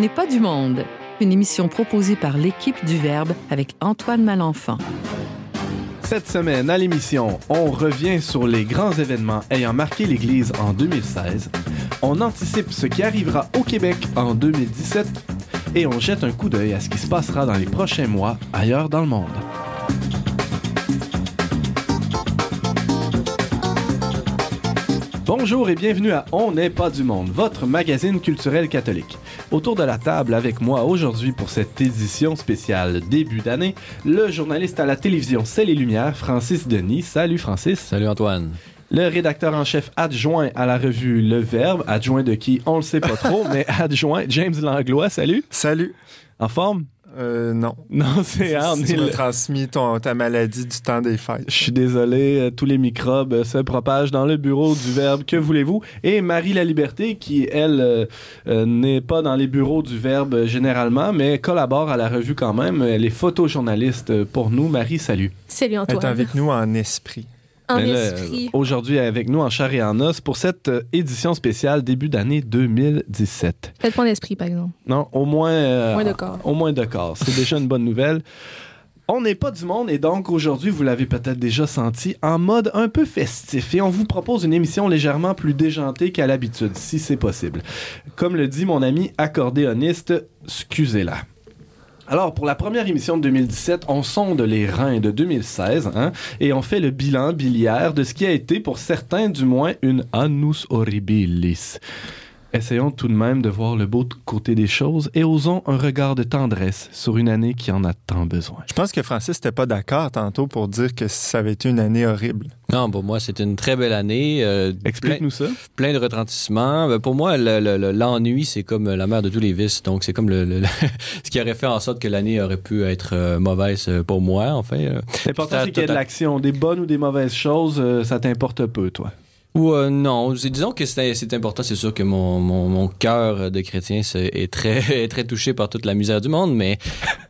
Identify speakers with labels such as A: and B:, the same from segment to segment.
A: n'est pas du monde, une émission proposée par l'équipe du Verbe avec Antoine Malenfant.
B: Cette semaine à l'émission, on revient sur les grands événements ayant marqué l'Église en 2016. On anticipe ce qui arrivera au Québec en 2017 et on jette un coup d'œil à ce qui se passera dans les prochains mois ailleurs dans le monde. Bonjour et bienvenue à On n'est pas du monde, votre magazine culturel catholique. Autour de la table avec moi aujourd'hui pour cette édition spéciale début d'année, le journaliste à la télévision C'est les Lumières, Francis Denis. Salut Francis.
C: Salut Antoine.
B: Le rédacteur en chef adjoint à la revue Le Verbe, adjoint de qui on le sait pas trop, mais adjoint James Langlois. Salut.
D: Salut.
B: En forme?
D: Euh, non.
B: Non, c'est
D: ah, Tu m'as transmis ton, ta maladie du temps des fêtes.
B: Je suis désolé, euh, tous les microbes euh, se propagent dans le bureau du Verbe. Que voulez-vous? Et Marie La Liberté, qui, elle, n'est pas dans les bureaux du Verbe généralement, mais collabore à la revue quand même. Elle est photojournaliste pour nous. Marie, salut.
E: Salut Antoine.
D: Elle est avec nous en esprit.
B: Aujourd'hui, avec nous en chair et en os pour cette euh, édition spéciale début d'année 2017.
E: Peut-être pas en esprit, par exemple.
B: Non, au moins.
E: Euh, moins de corps.
B: Au moins de corps. C'est déjà une bonne nouvelle. On n'est pas du monde et donc aujourd'hui, vous l'avez peut-être déjà senti, en mode un peu festif. Et on vous propose une émission légèrement plus déjantée qu'à l'habitude, si c'est possible. Comme le dit mon ami accordéoniste, excusez-la. Alors, pour la première émission de 2017, on sonde les reins de 2016 hein, et on fait le bilan biliaire de ce qui a été, pour certains du moins, une annus horribilis. Essayons tout de même de voir le beau côté des choses et osons un regard de tendresse sur une année qui en a tant besoin.
D: Je pense que Francis n'était pas d'accord tantôt pour dire que ça avait été une année horrible.
C: Non, pour moi, c'était une très belle année. Euh,
B: Explique-nous ça.
C: Plein de retentissements. Ben, pour moi, l'ennui, c'est comme la mère de tous les vices. Donc, c'est comme le, ce qui aurait fait en sorte que l'année aurait pu être euh, mauvaise pour moi, en fait.
B: L'important, c'est qu'il y ait de l'action. Des bonnes ou des mauvaises choses, euh, ça t'importe peu, toi.
C: Ou euh, non, disons que c'est important. C'est sûr que mon, cœur de chrétien est très, touché par toute la misère du monde, mais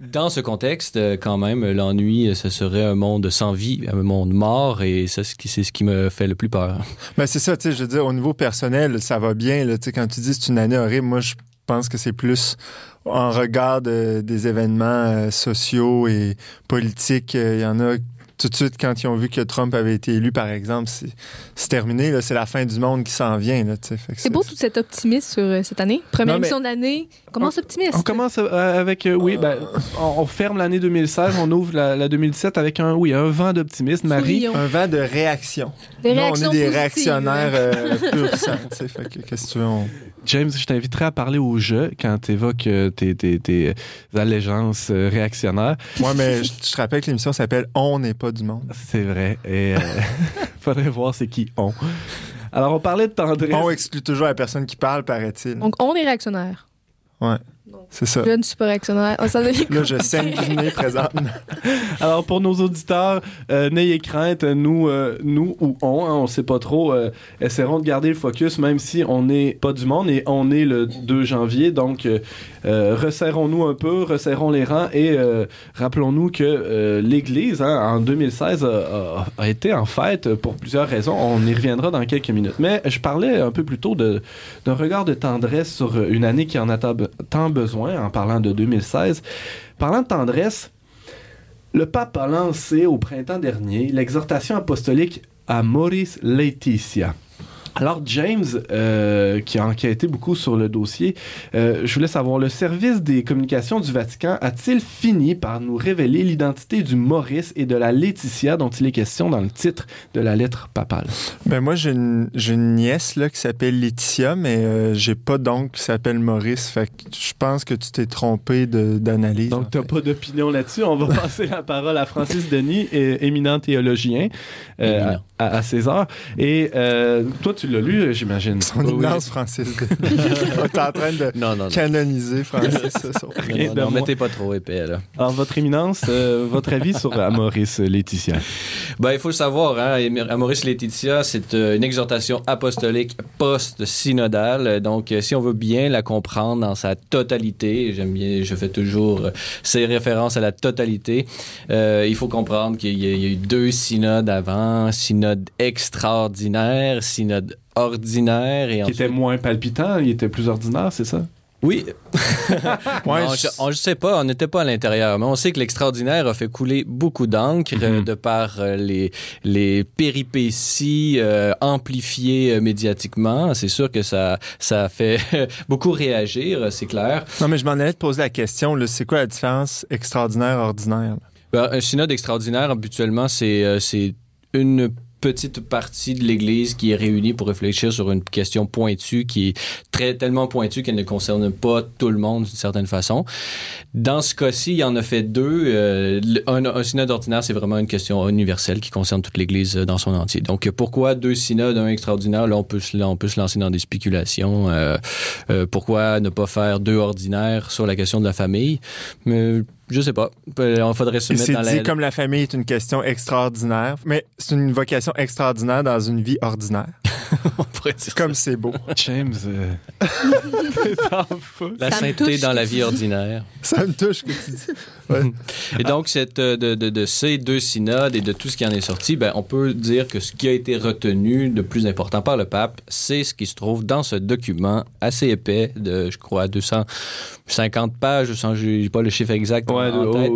C: dans ce contexte, euh, quand même, l'ennui, ce serait un monde sans vie, un monde mort, et c'est ce qui me fait le plus peur.
D: Ben c'est ça, tu sais, je veux dire, au niveau personnel, ça va bien. Là, quand tu dis c'est une année horrible, moi, je pense que c'est plus en regard des événements euh, sociaux et politiques. Il y en a tout de suite, quand ils ont vu que Trump avait été élu, par exemple, c'est terminé. C'est la fin du monde qui s'en vient.
E: C'est beau tout cet optimisme sur euh, cette année. Première émission de l'année. On commence optimiste.
B: On commence euh, avec, euh, oui, ben, on, ferme l'année 2016, on ouvre la, 2017 avec un, oui, un vent d'optimisme. Marie.
D: Un vent de réaction. Des on est des réactionnaires pur sang. Qu'est-ce que tu veux?
B: James, je t'inviterai à parler au jeu quand tu évoques tes, tes, allégeances réactionnaires.
D: Moi, mais je, te rappelle que l'émission s'appelle On n'est pas du monde.
B: C'est vrai. Et il euh, faudrait voir c'est qui on. Alors, on parlait de tendresse.
D: On exclut toujours la personne qui parle, paraît-il.
E: Donc, on est réactionnaire.
D: Ouais. C'est ça.
E: Je ne suis pas réactionnaire.
D: Là, je saigne du nez présentement.
B: Alors, pour nos auditeurs, euh, n'ayez crainte, nous, euh, nous ou on, hein, on ne sait pas trop, euh, essaierons de garder le focus, même si on n'est pas du monde et on est le 2 janvier. Donc, resserrons-nous un peu, resserrons les rangs et rappelons-nous que l'Église, hein, en 2016, a, été en fête pour plusieurs raisons. On y reviendra dans quelques minutes. Mais je parlais un peu plus tôt d'un regard de tendresse sur une année qui en a tant en parlant de 2016. Parlant de tendresse, le pape a lancé au printemps dernier l'exhortation apostolique à Maurice Laetitia. Alors, James, euh, qui a enquêté beaucoup sur le dossier, euh, je voulais savoir, le service des communications du Vatican a-t-il fini par nous révéler l'identité du Maurice et de la Laetitia dont il est question dans le titre de la lettre papale?
D: Ben moi, j'ai une, nièce là, qui s'appelle Laetitia, mais euh, j'ai pas d'oncle qui s'appelle Maurice. Fait que je pense que tu t'es trompé d'analyse.
B: Donc, tu n'as pas d'opinion là-dessus. On va passer la parole à Francis Denis, éminent théologien, à, à, César. Et toi, tu l'as lu, j'imagine?
D: Son immense Francis. T'es en train de canoniser Francis.
C: non, non, mettez pas trop épais, là.
B: Alors, votre éminence, euh, votre avis sur Amoris Laetitia?
C: Ben, il faut le savoir, hein, Amoris Laetitia, c'est euh, une exhortation apostolique post-synodale. Donc, euh, si on veut bien la comprendre dans sa totalité, j'aime bien, je fais toujours ces références à la totalité, il faut comprendre qu'il y, y, a eu deux synodes avant, synode extraordinaire, synode ordinaire. Et
B: qui était moins palpitant, il était plus ordinaire, c'est ça?
C: Oui. on ne sait pas, on n'était pas à l'intérieur, mais on sait que l'extraordinaire a fait couler beaucoup d'encre euh, mhm. de par euh, les, les péripéties euh, amplifiées médiatiquement. C'est sûr que ça, ça a fait beaucoup réagir, c'est clair.
D: Non, mais je m'en allais te poser la question, c'est quoi la différence extraordinaire-ordinaire?
C: Ben, un synode extraordinaire, habituellement, c'est une petite partie de l'Église qui est réunie pour réfléchir sur une question pointue qui est très tellement pointue qu'elle ne concerne pas tout le monde d'une certaine façon. Dans ce cas-ci, il y en a fait deux. Euh, un, synode ordinaire, c'est vraiment une question universelle qui concerne toute l'Église dans son entier. Donc, pourquoi deux synodes, un extraordinaire? Là, on peut, se lancer dans des spéculations. Euh, euh, pourquoi ne pas faire deux ordinaires sur la question de la famille? Je sais pas. On faudrait se mettre dans
D: dit comme la famille est une question extraordinaire, mais c'est une vocation extraordinaire dans une vie ordinaire. On pourrait dire Comme c'est beau.
B: James, euh...
C: la sainteté dans la vie ordinaire.
D: Ça me touche que tu dis.
C: Et donc, cette, euh, de, de, de, ces deux synodes et de tout ce qui en est sorti, ben, on peut dire que ce qui a été retenu de plus important par le pape, c'est ce qui se trouve dans ce document assez épais de, je crois, 250 pages, je n'ai pas le chiffre exact.
B: Ouais,
C: en tête.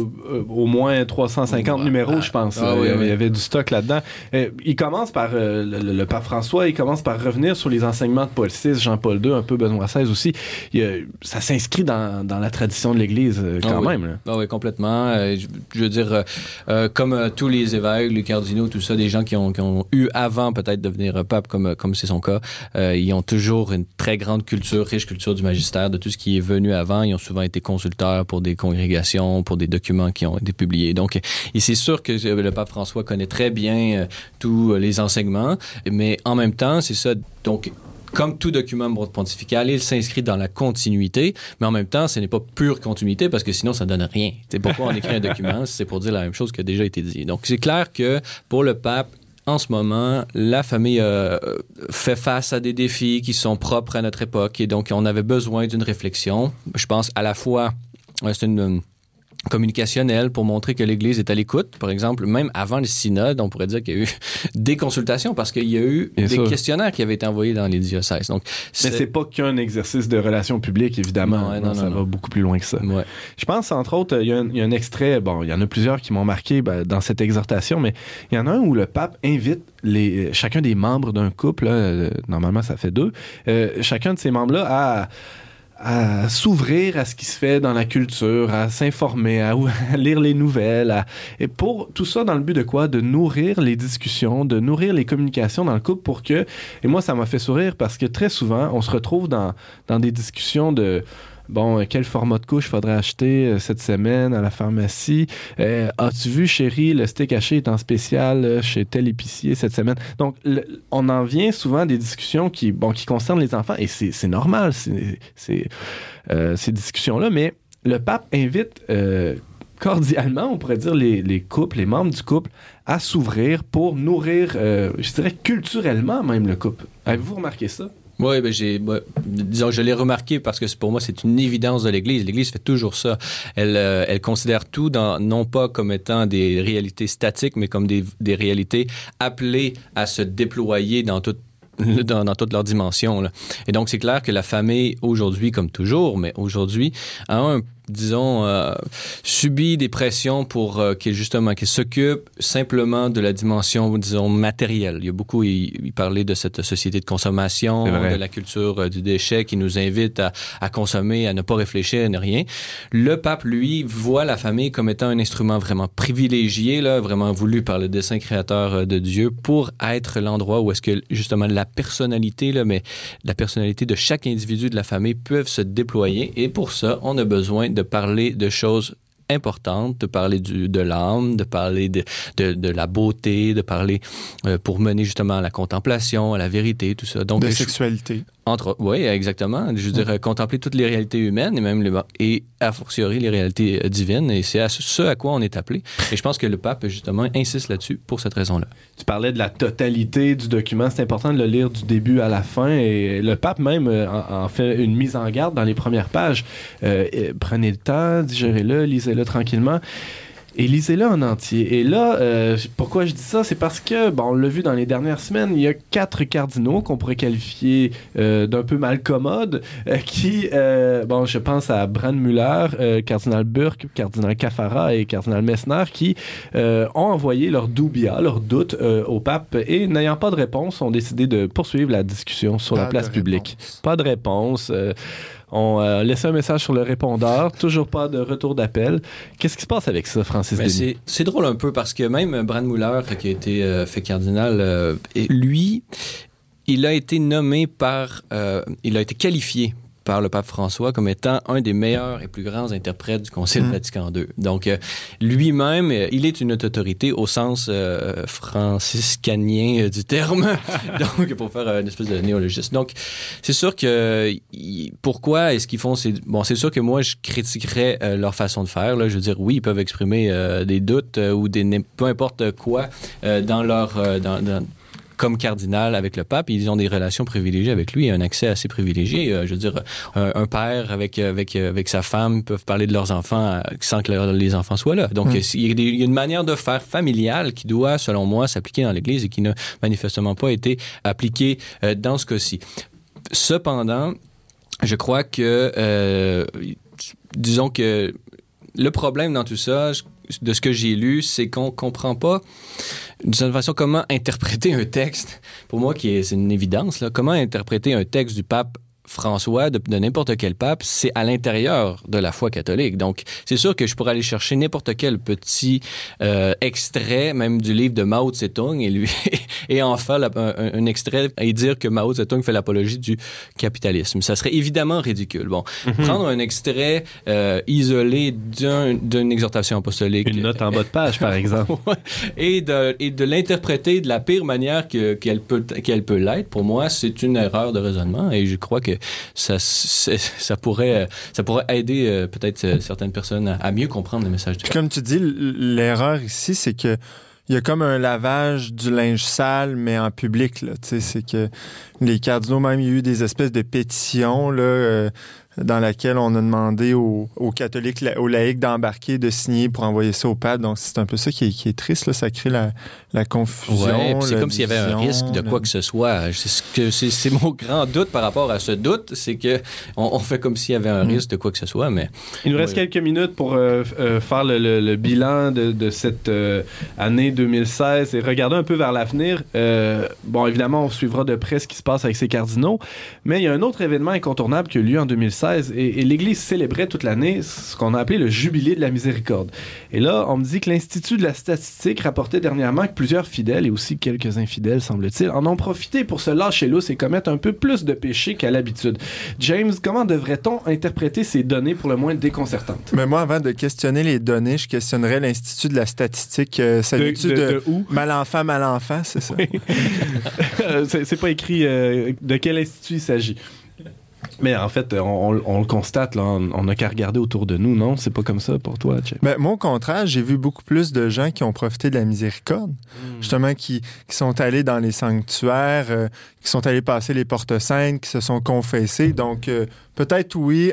B: Au, au, moins 350 numéros, je pense. Ah, oui, il y avait du stock là-dedans. Il commence par, euh, le, pape François, il commence par revenir sur les enseignements de Paul VI, Jean-Paul II, un peu Benoît XVI aussi. Il, ça s'inscrit dans, dans, la tradition de l'Église euh, quand
C: ah
B: même.
C: Ah oui, complètement. Euh, je, veux dire, euh, euh, comme tous les évêques, les cardinaux, tout ça, des gens qui ont, qui ont eu avant peut-être devenir pape, comme comme c'est son cas, ils ont toujours une très grande culture, riche culture du magistère, de tout ce qui est venu avant. Ils ont souvent été consulteurs pour des congrégations, pour des documents qui ont été publiés. Donc, et c'est sûr que le pape François connaît très bien tous les enseignements, mais en même temps, c'est ça. Donc, comme tout document pontifical, il s'inscrit dans la continuité, mais en même temps, ce n'est pas pure continuité parce que sinon, ça ne donne rien. C'est pourquoi on écrit un document, c'est pour dire la même chose qui a déjà été dit. Donc, c'est clair que pour le pape, en ce moment, la famille euh, fait face à des défis qui sont propres à notre époque et donc on avait besoin d'une réflexion. Je pense à la fois, euh, c'est une communicationnel pour montrer que l'Église est à l'écoute. Par exemple, même avant le synode, on pourrait dire qu'il y a eu des consultations parce qu'il y a eu des questionnaires qui avaient été envoyés dans les diocèses. Donc,
B: Mais c'est pas qu'un exercice de relations publiques, évidemment. ça va beaucoup plus loin que ça. Je pense, entre autres, il y, a un, extrait, bon, il y en a plusieurs qui m'ont marqué ben, dans cette exhortation, mais il y en a un où le pape invite les, chacun des membres d'un couple, euh, normalement ça fait deux, euh, chacun de ces membres-là à à s'ouvrir à ce qui se fait dans la culture, à s'informer, à, lire les nouvelles, et pour tout ça dans le but de quoi? De nourrir les discussions, de nourrir les communications dans le couple pour que, et moi ça m'a fait sourire parce que très souvent on se retrouve dans, dans des discussions de bon, euh, quel format de couche faudrait acheter euh, cette semaine à la pharmacie? Euh, as-tu vu, chérie, le steak haché est en spécial chez tel épicier cette semaine? Donc, on en vient souvent à des discussions qui, bon, qui concernent les enfants et c'est normal, ces discussions-là, mais le pape invite cordialement, on pourrait dire, les, les, couples, les membres du couple, à s'ouvrir pour nourrir, je dirais, culturellement même le couple. Avez-vous remarqué ça?
C: Oui, ben j'ai, disons, je l'ai remarqué parce que pour moi c'est une évidence de l'Église. L'Église fait toujours ça. Elle, euh, considère tout non pas comme étant des réalités statiques, mais comme des, réalités appelées à se déployer dans toute dans, dans, toutes leurs dimensions. Et donc, c'est clair que la famille, aujourd'hui, comme toujours, mais aujourd'hui, a un disons, euh, subit des pressions pour euh, qu'il justement qu'il s'occupe simplement de la dimension, disons, matérielle. Il y a beaucoup, il, parlait de cette société de consommation, de la culture euh, du déchet qui nous invite à, à, consommer, à ne pas réfléchir, à ne rien. Le pape, lui, voit la famille comme étant un instrument vraiment privilégié, là, vraiment voulu par le dessein créateur euh, de Dieu pour être l'endroit où est-ce que justement la personnalité, là, mais la personnalité de chaque individu de la famille peuvent se déployer. Et pour ça, on a besoin de parler de choses importantes, de parler du, de l'âme, de parler de, de, de, la beauté, de parler euh, pour mener justement à la contemplation, à la vérité, tout ça.
D: Donc, de sexualité.
C: Entre, oui, exactement. Je veux dire, contempler toutes les réalités humaines et même les, et a fortiori les réalités euh, divines. Et c'est à ce à quoi on est appelé. Et je pense que le pape, justement, insiste là-dessus pour cette raison-là.
B: Tu parlais de la totalité du document. C'est important de le lire du début à la fin. Et le pape même euh, en, fait une mise en garde dans les premières pages. Euh, prenez le temps, digérez-le, lisez-le tranquillement et lisez-le en entier. Et là, euh, pourquoi je dis ça, c'est parce que, bon, on l'a vu dans les dernières semaines, il y a quatre cardinaux qu'on pourrait qualifier euh, d'un peu malcommodes, euh, qui, euh, bon, je pense à Bran Muller, euh, cardinal Burke, cardinal Cafara et cardinal Messner, qui euh, ont envoyé leur doubia, leurs doutes euh, au pape et, n'ayant pas de réponse, ont décidé de poursuivre la discussion sur la place publique.
D: réponse.
B: Pas de réponse. Euh, on euh, laissait un message sur le répondeur, toujours pas de retour d'appel. Qu'est-ce qui se passe avec ça, Francis Denis?
C: c'est, c'est drôle un peu parce que même Bran Muller, qui a été euh, fait cardinal, euh, lui, il a été nommé par, euh, il a été qualifié par le pape François comme étant un des meilleurs et plus grands interprètes du Concile
D: Mm.
C: Vatican II. Donc, euh, lui-même, euh, il est une autorité au sens euh, franciscanien euh, du terme, donc pour faire une espèce de néologisme. Donc, c'est sûr que pourquoi est-ce qu'ils font ces bon, c'est sûr que moi je critiquerais leur façon de faire. Là, je veux dire, oui, ils peuvent exprimer des doutes ou des peu importe quoi dans leur dans, dans- comme cardinal avec le pape, ils ont des relations privilégiées avec lui, un accès assez privilégié. Euh, je veux dire, un, un père avec avec avec sa femme peuvent parler de leurs enfants euh, sans que leur- les enfants soient là. Donc,
D: Mm.
C: il y, a des- il y a une manière de faire familiale qui doit, selon moi, s'appliquer dans l'Église et qui n'a manifestement pas été appliquée euh, dans ce cas-ci. Cependant, je crois que, euh, disons que le problème dans tout ça, je- de ce que j'ai lu, c'est qu'on comprend pas d'une certaine façon comment interpréter un texte. Pour moi, qui est, c'est une évidence, là, comment interpréter un texte du pape François, de, de n'importe quel pape, c'est à l'intérieur de la foi catholique. Donc, c'est sûr que je pourrais aller chercher n'importe quel petit euh, extrait, même du livre de Mao Tse-tung, et lui et en faire la- un, un extrait et dire que Mao Tse-tung fait l'apologie du capitalisme. Ça serait évidemment ridicule. Bon, prendre un extrait euh, isolé d'un- d'une exhortation apostolique
B: Une note en bas de page, par exemple.
C: Et de, et de l'interpréter de la pire manière que- qu'elle peut, qu'elle peut l'être, pour moi, c'est une erreur de raisonnement et je crois que ça, pourrait, ça pourrait aider euh, peut-être euh, certaines personnes à, mieux comprendre le message
D: Puis comme tu dis, l'erreur ici, c'est que il y a comme un lavage du linge sale, mais en public. C'est que les cardinaux, même, il y a eu des espèces de pétitions là, euh, dans laquelle on a demandé aux, aux catholiques, aux laïcs d'embarquer, de signer pour envoyer ça au pape. Donc, c'est un peu ça qui est, qui est triste. Là. Ça crée la, la confusion.
C: Ouais, c'est
D: la
C: comme s'il y avait un risque de quoi que ce soit. C'est mon grand doute par rapport à ce doute, c'est que on, on fait comme s'il y avait un
D: Mm.
C: risque de quoi que ce soit, mais
B: Il nous reste
C: Ouais.
B: quelques minutes pour euh, euh, faire le, le- le bilan de, de cette euh, année 2016 et regarder un peu vers l'avenir. Euh, bon, évidemment, on suivra de près ce qui se passe avec ces cardinaux, mais il y a un autre événement incontournable qui a eu lieu en 2016 et, et l'Église célébrait toute l'année ce qu'on a appelé le Jubilé de la Miséricorde. Et là, on me dit que l'Institut de la statistique rapportait dernièrement que plusieurs fidèles et aussi quelques infidèles, semble-t-il, en ont profité pour se lâcher lousse et commettre un peu plus de péchés qu'à l'habitude. James, comment devrait-on interpréter ces données pour le moins déconcertantes?
D: Mais moi, avant de questionner les données, je questionnerais l'Institut de la statistique. Euh, ça
B: De, de-
D: de,
B: de où?
D: mal enfant, mal enfant, c'est ça?
B: Euh, c'est c'est pas écrit euh, de quel institut il s'agit. Mais en fait, on, on- on le constate, là, on n'a qu'à regarder autour de nous, non? C'est pas comme ça pour toi, James?
D: Ben, moi, au contraire, j'ai vu beaucoup plus de gens qui ont profité de la miséricorde, justement, qui, qui sont allés dans les sanctuaires, euh, qui sont allés passer les portes saintes, qui se sont confessés. Donc, euh, peut-être, oui,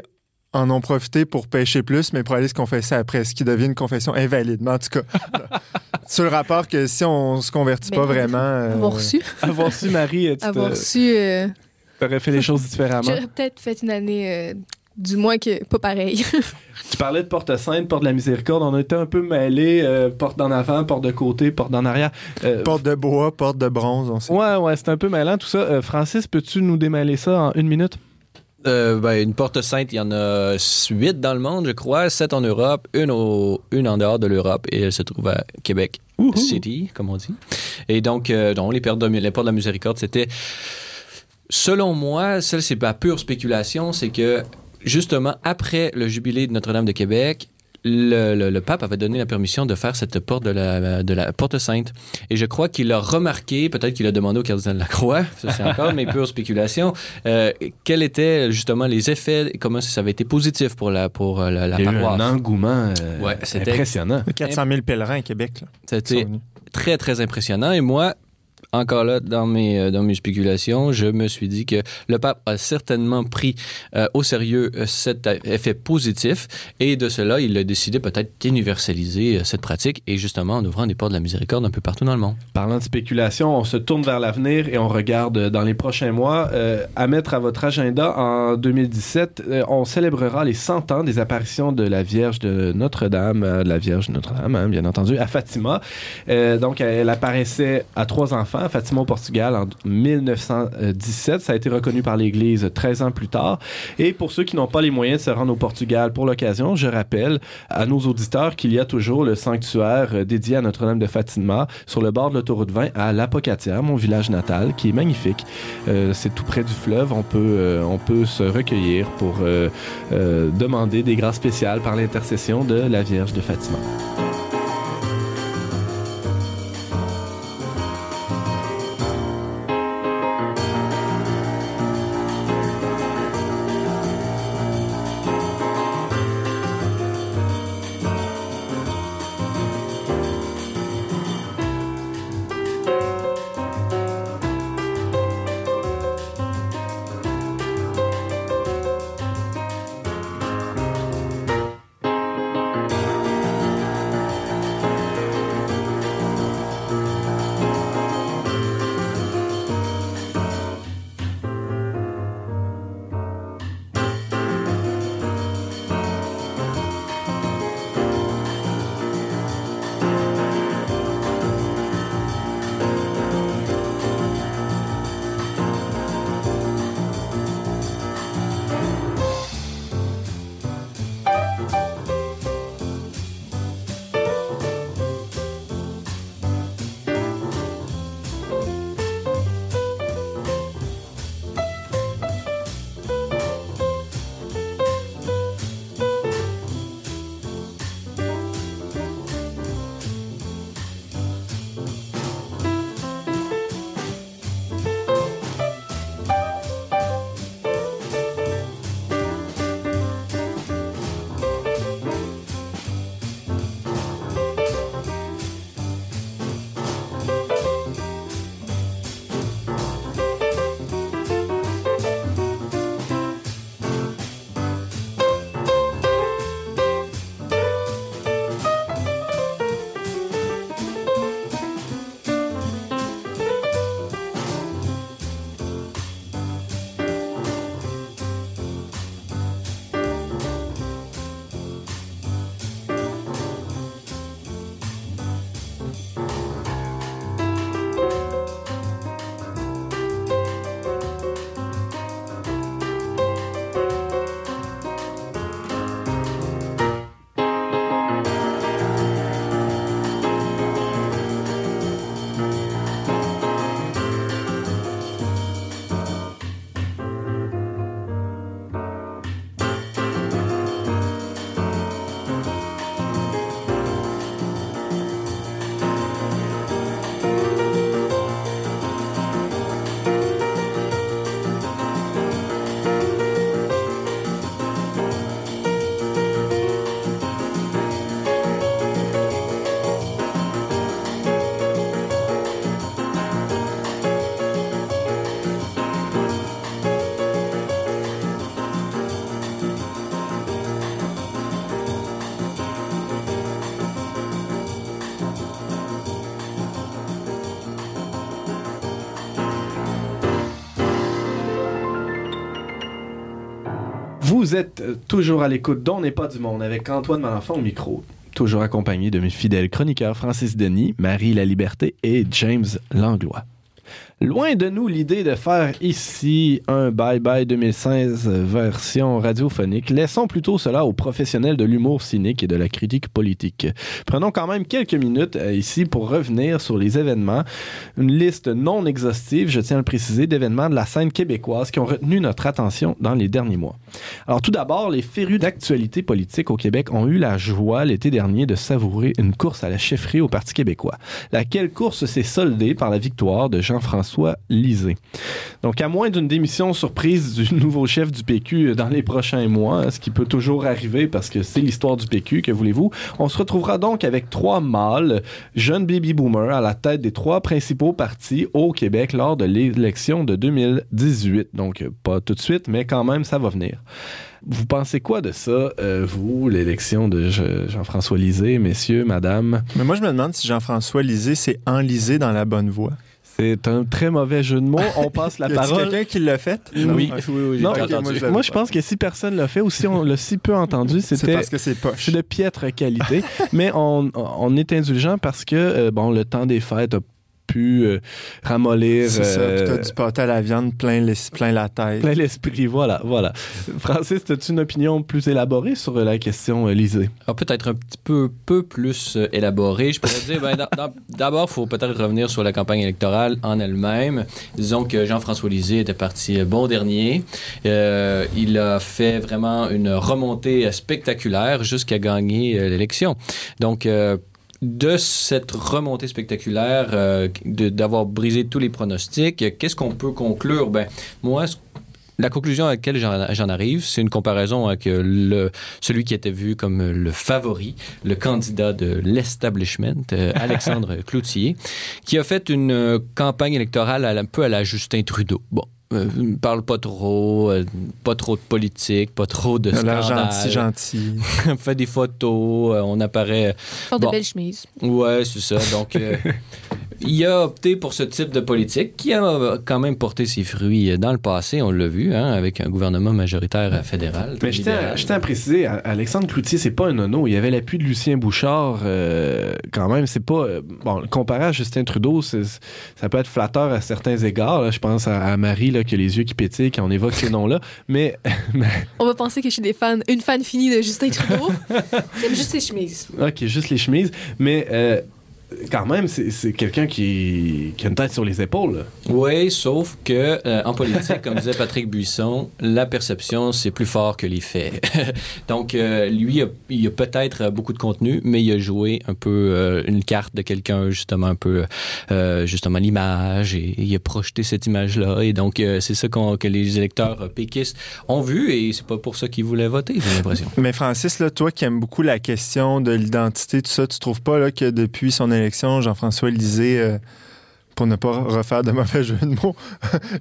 D: en ont profité pour pêcher plus, mais pour aller se confesser après, ce qui devient une confession invalide. Mais en tout cas, sur le rapport que si on se convertit
E: Mais
D: pas vraiment... euh,
E: Avoir su,
B: Avoir su, Marie, tu te-
E: avoir su, euh,
B: t'aurais fait les choses différemment.
E: j'aurais peut-être fait une année, euh, du moins que pas pareil.
B: Tu parlais de porte sainte, porte de la miséricorde. On a été un peu mêlés, euh, porte d'en avant, porte de côté, porte d'en arrière. Euh,
D: Porte de bois, porte de bronze, on sait.
B: Ouais, ouais, c'est un peu mêlant tout ça. Euh, Francis, peux-tu nous démêler ça en une minute?
C: Euh, ben, une porte sainte, il y en a huit dans le monde, je crois, sept en Europe, une, au, une en dehors de l'Europe, et elle se trouve à Québec. City, comme on dit. Et donc, euh, donc les, portes de, les portes de la miséricorde, c'était, selon moi, ça c'est pas pure spéculation, c'est que justement après le jubilé de Notre-Dame de Québec, le, le- le pape avait donné la permission de faire cette porte de la, de la porte sainte. Et je crois qu'il a remarqué, peut-être qu'il a demandé au cardinal Lacroix, ça c'est encore mes pures spéculations, euh, quels étaient justement les effets, et comment ça avait été positif pour la, pour euh, la, la
B: Il y a eu un engouement euh,
C: Ouais, c'était-
B: impressionnant.
D: 400 000 pèlerins à Québec.
C: C'était très, très impressionnant. Et moi, encore là, dans mes, euh, dans mes spéculations, je me suis dit que le pape a certainement pris euh, au sérieux euh, cet effet positif et de cela, il a décidé peut-être d'universaliser cette pratique et justement en ouvrant des portes de la miséricorde un peu partout dans le monde.
B: Parlant de spéculation, on se tourne vers l'avenir et on regarde dans les prochains mois. à mettre à votre agenda, en 2017, on célébrera les 100 ans des apparitions de la Vierge de Notre-Dame, de la Vierge de Notre-Dame, hein, bien entendu, à Fatima. donc, elle apparaissait à trois enfants, Fatima au Portugal, en 1917. Ça a été reconnu par l'Église 13 ans plus tard. Et pour ceux qui n'ont pas les moyens de se rendre au Portugal pour l'occasion, je rappelle à nos auditeurs qu'il y a toujours le sanctuaire euh, dédié à Notre-Dame de Fatima sur le bord de l'autoroute 20 à l'Apocatière, mon village natal, qui est magnifique. Euh, c'est tout près du fleuve. On peut, euh, on peut se recueillir pour demander des grâces spéciales par l'intercession de la Vierge de Fatima. Vous êtes euh, toujours à l'écoute d'On n'est pas du monde avec Antoine Malenfant au micro. Toujours accompagné de mes fidèles chroniqueurs Francis Denis, Marie La Liberté et James Langlois. Loin de nous l'idée de faire ici un Bye Bye 2016 version radiophonique. Laissons plutôt cela aux professionnels de l'humour cynique et de la critique politique. Prenons quand même quelques minutes euh, ici pour revenir sur les événements. Une liste non exhaustive, je tiens à le préciser, d'événements de la scène québécoise qui ont retenu notre attention dans les derniers mois. Alors tout d'abord, les férus d'actualité politique au Québec ont eu la joie l'été dernier de savourer une course à la chefferie au Parti québécois, laquelle course s'est soldée par la victoire de Jean-François Jean-François Lisée. Donc, à moins d'une démission surprise du nouveau chef du PQ dans les prochains mois, ce qui peut toujours arriver parce que c'est l'histoire du PQ, que voulez-vous, on se retrouvera donc avec trois mâles, jeunes baby boomers, à la tête des trois principaux partis au Québec lors de l'élection de 2018. Donc, pas tout de suite, mais quand même, ça va venir. Vous pensez quoi de ça, euh, vous, l'élection de Jean-François Lisée, messieurs, madame?
D: Mais moi, je me demande si Jean-François Lisée s'est enlisé dans la bonne voie.
B: C'est un très mauvais jeu de mots. On passe la parole.
D: quelqu'un qui l'a fait?
C: Oui, oui, oui.
B: Non, moi, je, pense que si personne l'a fait ou si on l'a si peu entendu, c'était.
D: parce que c'est poche.
B: de piètre qualité. Mais on, on, est indulgent parce que, euh, bon, le temps des fêtes a pu euh, ramollir.
D: C'est ça,
B: euh,
D: t'as du pâté à la viande plein, plein la tête.
B: Plein l'esprit, voilà, voilà. Francis, as-tu une opinion plus élaborée sur la question euh, lisée?
C: Ah, peut-être un petit peu, peu plus élaborée. Je pourrais dire, ben, d'abord, il faut peut-être revenir sur la campagne électorale en elle-même. Disons que Jean-François Lisée était parti bon dernier. il a fait vraiment une remontée spectaculaire jusqu'à gagner l'élection. Donc, de cette remontée spectaculaire, euh, d'avoir brisé tous les pronostics, qu'est-ce qu'on peut conclure? Ben, moi, la conclusion à laquelle j'en arrive, c'est une comparaison avec euh, le, celui qui était vu comme le favori, le candidat de l'establishment, euh, Alexandre Cloutier, qui a fait une campagne électorale un peu à la Justin Trudeau. Bon, euh, parle pas trop, euh, pas trop de politique, pas trop de scandale.
D: gentil, gentil.
C: fait des photos, euh, on apparaît...
E: Porte de belles chemises.
C: Ouais, c'est ça. Donc, il a opté pour ce type de politique qui a quand même porté ses fruits dans le passé, on l'a vu, hein, avec un gouvernement majoritaire fédéral.
B: Mais je tiens, à préciser, Alexandre Cloutier, c'est pas un nono. Il y avait l'appui de Lucien Bouchard, euh, quand même. C'est pas. Euh, bon, comparé à Justin Trudeau, ça peut être flatteur à certains égards. Je pense à, Marie, là, qui a les yeux qui pétillent quand on évoque ces noms-là. Mais,
E: On va penser que je suis des fans, une fan finie de Justin Trudeau. J'aime juste les chemises.
B: OK, juste les chemises. Mais. Euh, quand même, c'est quelqu'un qui, qui, a une tête sur les épaules.
C: Oui, sauf que euh, en politique, comme disait Patrick Buisson, la perception, c'est plus fort que les faits. Donc, euh, lui, il a, peut-être beaucoup de contenu, mais il a joué un peu euh, une carte de quelqu'un, justement, un peu, justement, l'image, et, il a projeté cette image-là. Et donc, c'est ça que les électeurs péquistes ont vu, et c'est pas pour ça qu'ils voulaient voter, j'ai l'impression.
D: Mais Francis, là, toi qui aimes beaucoup la question de l'identité, tout ça, tu trouves pas là, que depuis son Jean-François Lisée, euh, pour ne pas refaire de mauvais jeu de mots,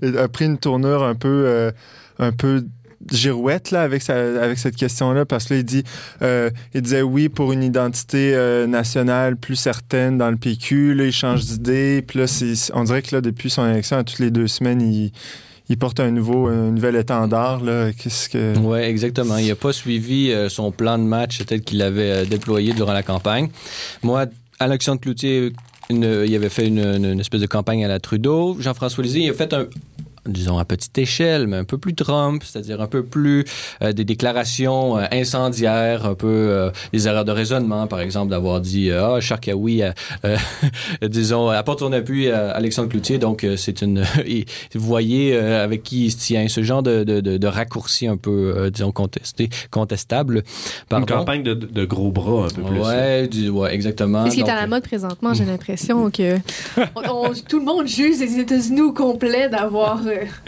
D: a pris une tournure un peu, euh, un peu girouette là, avec, avec cette question-là, parce qu'il dit, euh, il disait oui pour une identité nationale plus certaine dans le PQ, là, il change d'idée, là, on dirait que là, depuis son élection, à toutes les deux semaines, il il porte un nouveau, nouvel étendard. Qu'est-ce que...
C: Oui, exactement. Il n'a pas suivi son plan de match tel qu'il avait déployé durant la campagne. Moi, Alexandre Cloutier, il avait fait une, espèce de campagne à la Trudeau. Jean-François Lisée, il a fait un, disons à petite échelle, mais un peu plus Trump, c'est-à-dire un peu plus euh, des déclarations euh, incendiaires, un peu euh, des erreurs de raisonnement, par exemple, d'avoir dit ah oh, Charkaoui, disons apporte son appui à Alexandre Cloutier, donc c'est une, vous voyez avec qui il se tient, ce genre de, de, de, raccourci un peu, disons contesté, contestable.
B: Une campagne de, gros bras un peu plus.
C: Ouais, ouais exactement.
E: Ce qui est à la mode présentement, j'ai l'impression que tout le monde juge les États-Unis au complet d'avoir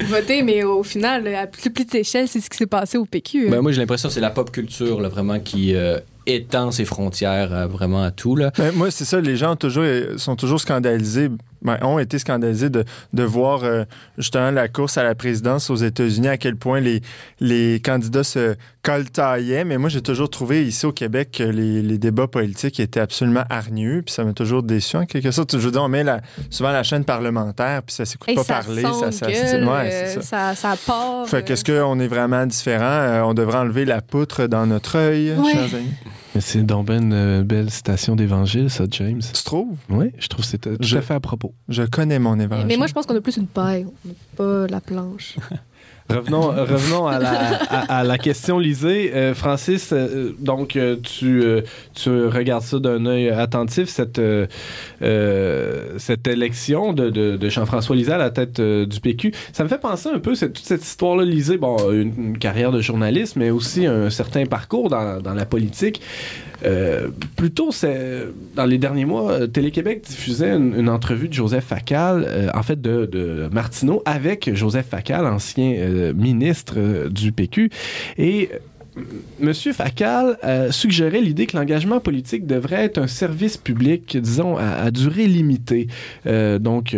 E: voter, mais au final, à plus petite échelle, c'est ce qui s'est passé au PQ.
C: Ben, moi, j'ai l'impression que c'est la pop culture là, vraiment qui euh, étend ses frontières vraiment à tout. Là.
D: Ben, moi, c'est ça, les gens toujours, sont toujours scandalisés ben, ont été scandalisés de, de voir euh, justement la course à la présidence aux États-Unis, à quel point les, les candidats se coltaillaient. Mais moi, j'ai toujours trouvé ici au Québec que les, les, débats politiques étaient absolument hargneux, puis ça m'a toujours déçu en quelque sorte. Je veux dire, on met la, souvent la chaîne parlementaire, puis ça s'écoute pas parler.
E: Ça, ça, ouais, ça. ça, part.
D: Fait qu'est-ce euh, qu'on est vraiment différent? Euh, on devrait enlever la poutre dans notre œil, chers
B: C'est donc ben une belle citation d'évangile, ça, James.
D: Tu trouves?
B: Oui, je trouve que c'est tout à fait à propos.
D: Je connais mon évangile.
E: Mais moi, je pense qu'on a plus une paille, pas la planche.
B: Revenons, revenons à, la, question lisée. Euh, Francis, euh, donc euh, tu, regardes ça d'un œil attentif, cette, cette élection de, Jean-François Lisée à la tête du PQ. Ça me fait penser un peu, cette, toute cette histoire-là, Lisée, une, carrière de journaliste, mais aussi un certain parcours dans, dans la politique. Euh, plutôt, c'est dans les derniers mois, euh, Télé-Québec diffusait une, entrevue de Joseph Facal, euh, en fait de, de Martineau, avec Joseph Facal, ancien euh, ministre euh, du PQ. Et Monsieur Facal euh, suggérait l'idée que l'engagement politique devrait être un service public, disons, à, durée limitée. Euh, donc,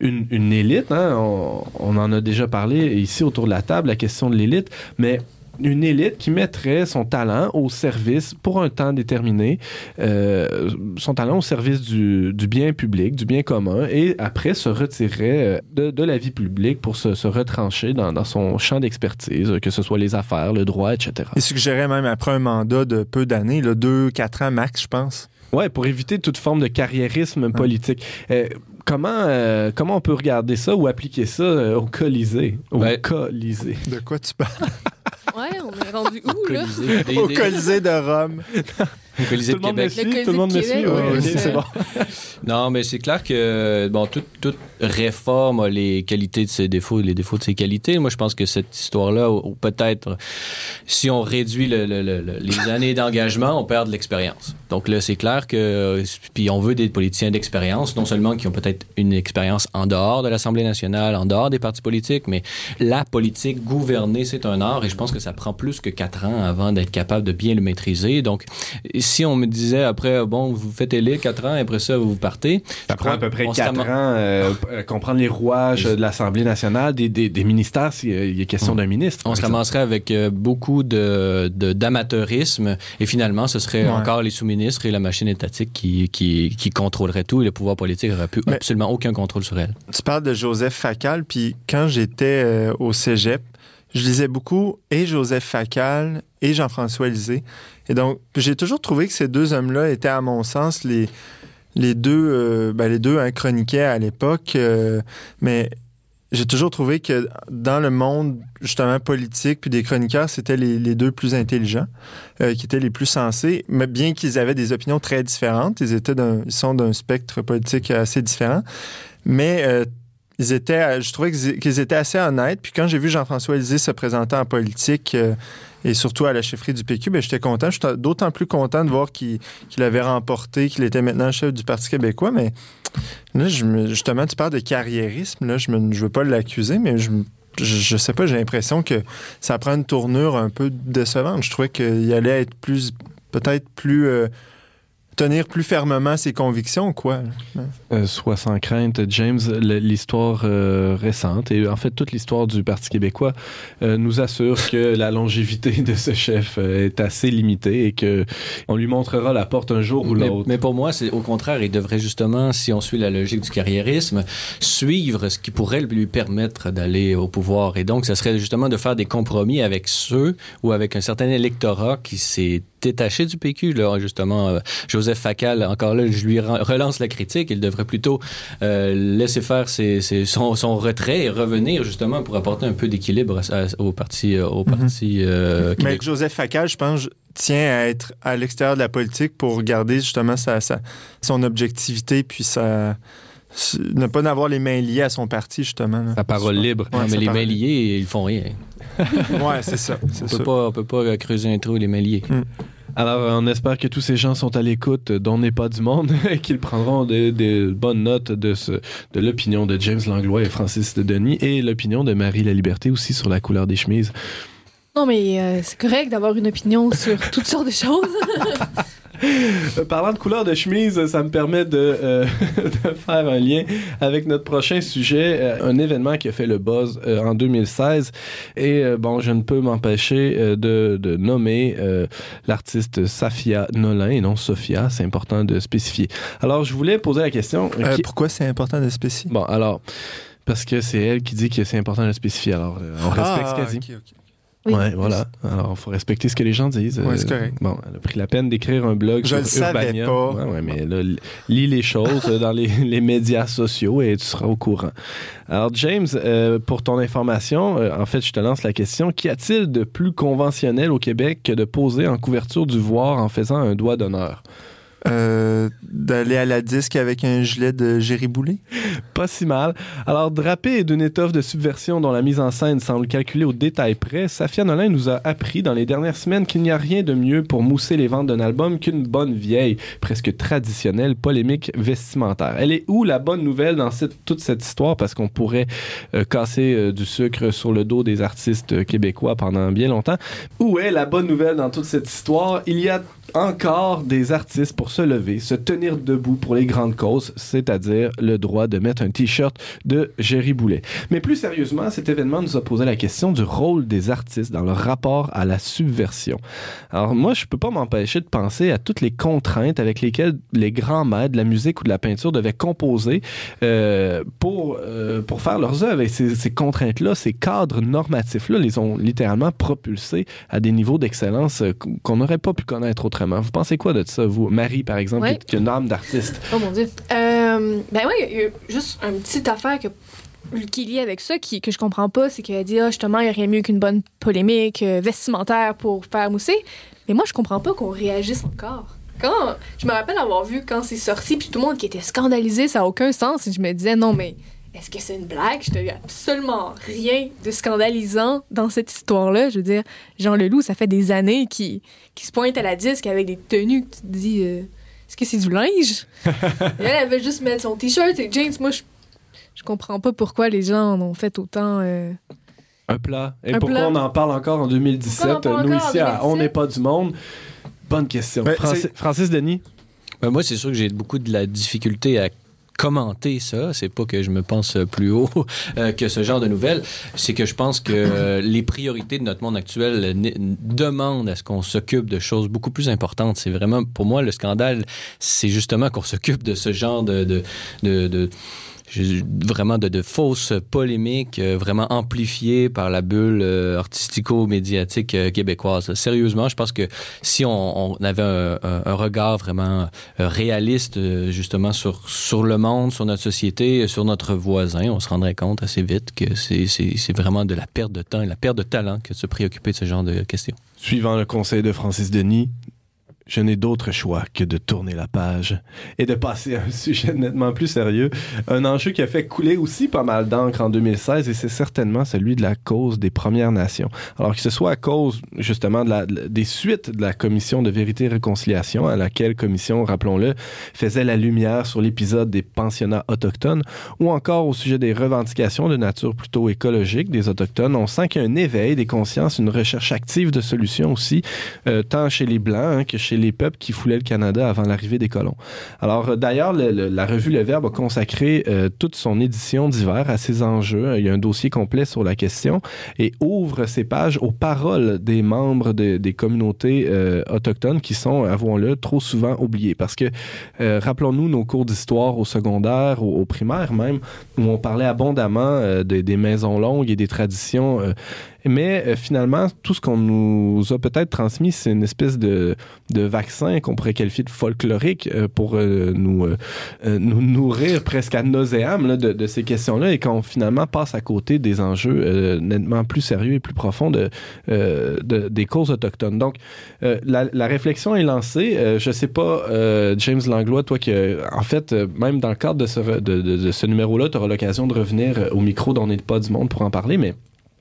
B: une, une élite, hein, on, on en a déjà parlé ici autour de la table, la question de l'élite, mais une élite qui mettrait son talent au service pour un temps déterminé, euh, son talent au service du, du bien public, du bien commun, et après se retirerait euh, de, de la vie publique pour se, se retrancher dans, dans son champ d'expertise, que ce soit les affaires, le droit, etc.
D: Il suggérait même après un mandat de peu d'années, deux, quatre ans max, je pense.
B: Ouais, pour éviter toute forme de carriérisme politique. Euh, comment, euh, comment on peut regarder ça ou appliquer ça au Colisée? Au
C: Ben-
B: Colisée.
D: De quoi tu parles?
E: Ouais, on est rendu où, là?
D: Au Colisée de Rome.
C: Colisée
B: Tout
C: de
B: le monde me
C: Québec.
B: suit?
E: Le
B: Tout le monde me suit? Ouais,
E: c'est
B: bon.
C: Non, mais c'est clair que bon, toute, toute réforme a les qualités de ses défauts et les défauts de ses qualités. Moi, je pense que cette histoire-là, ou, ou peut-être, si on réduit le- le- le- le- les années d'engagement, on perd de l'expérience. Donc là, c'est clair que, puis on veut des politiciens d'expérience, non seulement qui ont peut-être une expérience en dehors de l'Assemblée nationale, en dehors des partis politiques, mais la politique, gouverner, c'est un art et je pense que ça prend plus que quatre ans avant d'être capable de bien le maîtriser. Donc, si on me disait après, bon, vous faites élire quatre ans, et après ça, vous partez.
B: Ça prend à peu près
C: On se
B: quatre ans
C: rama-
B: euh, euh, comprendre les rouages de l'Assemblée nationale, des, des, des ministères, s'il y a question d'un ministre.
C: On se ramasserait avec euh, beaucoup de, de- d'amateurisme et finalement, ce serait
D: Ouais.
C: encore les sous-ministres et la machine étatique qui, qui, qui contrôleraient tout et le pouvoir politique n'aurait plus
D: Mais-
C: absolument aucun contrôle sur elle.
D: Tu parles de Joseph Facal, puis quand j'étais euh, au cégep, je lisais beaucoup et Joseph Facal et Jean-François Lisée. Et donc, j'ai toujours trouvé que ces deux hommes-là étaient, à mon sens, les, les deux, euh, ben, les deux hein, chroniquaient à l'époque. euh, mais j'ai toujours trouvé que dans le monde, justement, politique, puis des chroniqueurs, c'était les, deux plus intelligents, euh, qui étaient les plus sensés, mais bien qu'ils avaient des opinions très différentes, ils, étaient ils sont d'un spectre politique assez différent. Mais euh, ils étaient, je trouvais qu'ils étaient assez honnêtes. Puis quand j'ai vu Jean-François Lisée se présenter en politique euh, et surtout à la chefferie du PQ, ben, j'étais content. J'étais d'autant plus content de voir qu'il avait remporté, qu'il était maintenant chef du Parti québécois. Mais là, je me- justement, tu parles de carriérisme. Là, je ne veux pas l'accuser, mais je, je sais pas, j'ai l'impression que ça prend une tournure un peu décevante. Je trouvais qu'il allait être plus, peut-être plus. euh, tenir plus fermement ses convictions, quoi.
B: Euh, soit sans crainte, James, l'histoire euh, récente et en fait toute l'histoire du Parti québécois euh, nous assure que la longévité de ce chef euh, est assez limitée et que on lui montrera la porte un jour ou l'autre.
C: mais pour moi, c'est au contraire, il devrait justement, si on suit la logique du carriérisme, suivre ce qui pourrait lui permettre d'aller au pouvoir. Et donc, ce serait justement de faire des compromis avec ceux ou avec un certain électorat qui s'est détaché du PQ. Là, justement, euh, Joseph Facal, encore là, je lui relance la critique. Il devrait plutôt euh, laisser faire ses- ses- son, son retrait et revenir justement pour apporter un peu d'équilibre au parti, euh, parti euh,
D: Mais. Joseph Facal, je pense, tient à être à l'extérieur de la politique pour garder justement sa, sa- son objectivité, puis sa, ne pas avoir les mains liées à son parti, justement. là.
B: Sa parole libre.
C: Non, mais les
D: parole.
C: mains liées, ils font rien.
D: Ouais, c'est ça.
C: On
D: C'est
C: peut pas, on peut pas creuser un trou les mains liées.
B: Alors, euh, on espère que tous ces gens sont à l'écoute, dont n'est pas du monde, et qu'ils prendront des bonnes notes de l'opinion de James Langlois et Francis de Denis et l'opinion de Marie La Liberté aussi sur la couleur des chemises.
E: Non, mais euh, c'est correct d'avoir une opinion sur toutes sortes de choses.
B: Euh, parlant de couleur de chemise, ça me permet de, euh, de faire un lien avec notre prochain sujet, euh, un événement qui a fait le buzz euh, en 2016. Et bon, je ne peux m'empêcher de, de nommer l'artiste Safia Nolin et non Sophia, c'est important de spécifier. Alors, je voulais poser la question. qui-
D: pourquoi c'est important de spécifier?
B: Bon, alors, parce que c'est elle qui dit que c'est important de spécifier. Alors, on respecte ce qu'elle dit.
D: Ah.
E: Oui.
B: Ouais, voilà. Alors, il faut respecter ce que les gens disent.
D: Ouais, c'est correct.
B: Bon, elle a pris la peine d'écrire un blog
D: Je
B: sur
D: le savais
B: Urbania.
D: pas.
B: Ouais, ouais, mais là, lis les choses dans les, les médias sociaux et tu seras au courant. Alors, James, euh, pour ton information, euh, en fait, je te lance la question. Qu'y a-t-il de plus conventionnel au Québec que de poser en couverture du voir en faisant un doigt d'honneur?
D: Euh, d'aller à la disque avec un gilet de Jerry?
B: Pas si mal. Alors, drapé d'une étoffe de subversion dont la mise en scène semble calculée au détail près, Safia Nolin nous a appris dans les dernières semaines qu'il n'y a rien de mieux pour mousser les ventes d'un album qu'une bonne vieille, presque traditionnelle polémique vestimentaire. Elle est où la bonne nouvelle dans toute cette histoire? Parce qu'on pourrait euh, casser euh, du sucre sur le dos des artistes québécois pendant bien longtemps. Où est la bonne nouvelle dans toute cette histoire? Il y a encore des artistes pour se lever, se tenir debout pour les grandes causes, c'est-à-dire le droit de mettre un t-shirt de Jerry Boulet. Mais plus sérieusement, cet événement nous a posé la question du rôle des artistes dans leur rapport à la subversion. Alors moi, je peux pas m'empêcher de penser à toutes les contraintes avec lesquelles les grands maîtres de la musique ou de la peinture devaient composer euh, pour, euh, pour faire leurs œuvres. Et ces, ces contraintes-là, ces cadres normatifs-là, les ont littéralement propulsés à des niveaux d'excellence euh, qu'on n'aurait pas pu connaître autrement. Vous pensez quoi de ça, vous? Marie, par exemple,
E: Ouais.
B: qui, a une âme d'artiste.
E: Oh mon dieu. Euh, ben oui, il y a juste une petite affaire que, qui est liée avec ça, qui, que je comprends pas, c'est qu'elle dit, ah, justement, il n'y a rien mieux qu'une bonne polémique euh, vestimentaire pour faire mousser. Mais moi, je comprends pas qu'on réagisse encore. Quand, je me rappelle avoir vu quand c'est sorti, puis tout le monde qui était scandalisé, ça n'a aucun sens, et je me disais, non, mais est-ce que c'est une blague? Je te absolument rien de scandalisant dans cette histoire-là. Je veux dire, Jean Leloup, ça fait des années qu'il qui se pointe à la disque avec des tenues que tu te dis, euh, est-ce que c'est du linge? Et elle, veut juste mettre son t-shirt et jeans. Moi, je, je comprends pas pourquoi les gens en ont fait autant. euh,
B: Un plat. Et
E: Un
B: pourquoi
E: plat.
B: on en parle encore en 2017?
E: Pourquoi on en parle
B: Nous, ici, à On
E: 2017?
B: n'est pas du monde. Bonne question.
D: Ben,
B: Francis Denis?
C: Ben, moi, c'est sûr que j'ai beaucoup de la difficulté à commenter ça. C'est pas que je me pense plus haut euh, que ce genre de nouvelles. C'est que je pense que euh, les priorités de notre monde actuel demandent à ce qu'on s'occupe de choses beaucoup plus importantes. C'est vraiment, pour moi, le scandale, c'est justement qu'on s'occupe de ce genre de, de, de, de- vraiment de, fausses polémiques euh, vraiment amplifiées par la bulle euh, artistico-médiatique euh, québécoise. Sérieusement, je pense que si on, avait un, regard vraiment réaliste justement sur, sur le monde, sur notre société, sur notre voisin, on se rendrait compte assez vite que c'est vraiment de la perte de temps et la perte de talent que de se préoccuper de ce genre de questions.
B: Suivant le conseil de Francis Denis, je n'ai d'autre choix que de tourner la page et de passer à un sujet nettement plus sérieux. Un enjeu qui a fait couler aussi pas mal d'encre en 2016 et c'est certainement celui de la cause des Premières Nations. Alors que ce soit à cause justement des suites de la commission de vérité et réconciliation à laquelle commission, rappelons-le, faisait la lumière sur l'épisode des pensionnats autochtones ou encore au sujet des revendications de nature plutôt écologique des Autochtones, on sent qu'il y a un éveil des consciences, une recherche active de solutions aussi, euh, tant chez les Blancs que chez les peuples qui foulaient le Canada avant l'arrivée des colons. Alors euh, d'ailleurs, le- le- la revue Le Verbe a consacré euh, toute son édition d'hiver à ces enjeux. Il y a un dossier complet sur la question et ouvre ses pages aux paroles des membres de- des communautés euh, autochtones qui sont, avouons-le, trop souvent oubliées. Parce que, rappelons-nous nos cours d'histoire au secondaire, au, au primaire même, où on parlait abondamment des, des maisons longues et des traditions. Mais euh, finalement, tout ce qu'on nous a peut-être transmis, c'est une espèce de, de vaccin qu'on pourrait qualifier de folklorique euh, pour euh, nous, nous nourrir presque à nauséam de, de ces questions-là et qu'on finalement passe à côté des enjeux nettement plus sérieux et plus profonds de, de- des causes autochtones. Donc, la, la réflexion est lancée. Je sais pas, James Langlois, toi qui, en fait, même dans le cadre de ce, de, de- ce numéro-là, tu auras l'occasion de revenir au micro d'On n'est pas du monde pour en parler, mais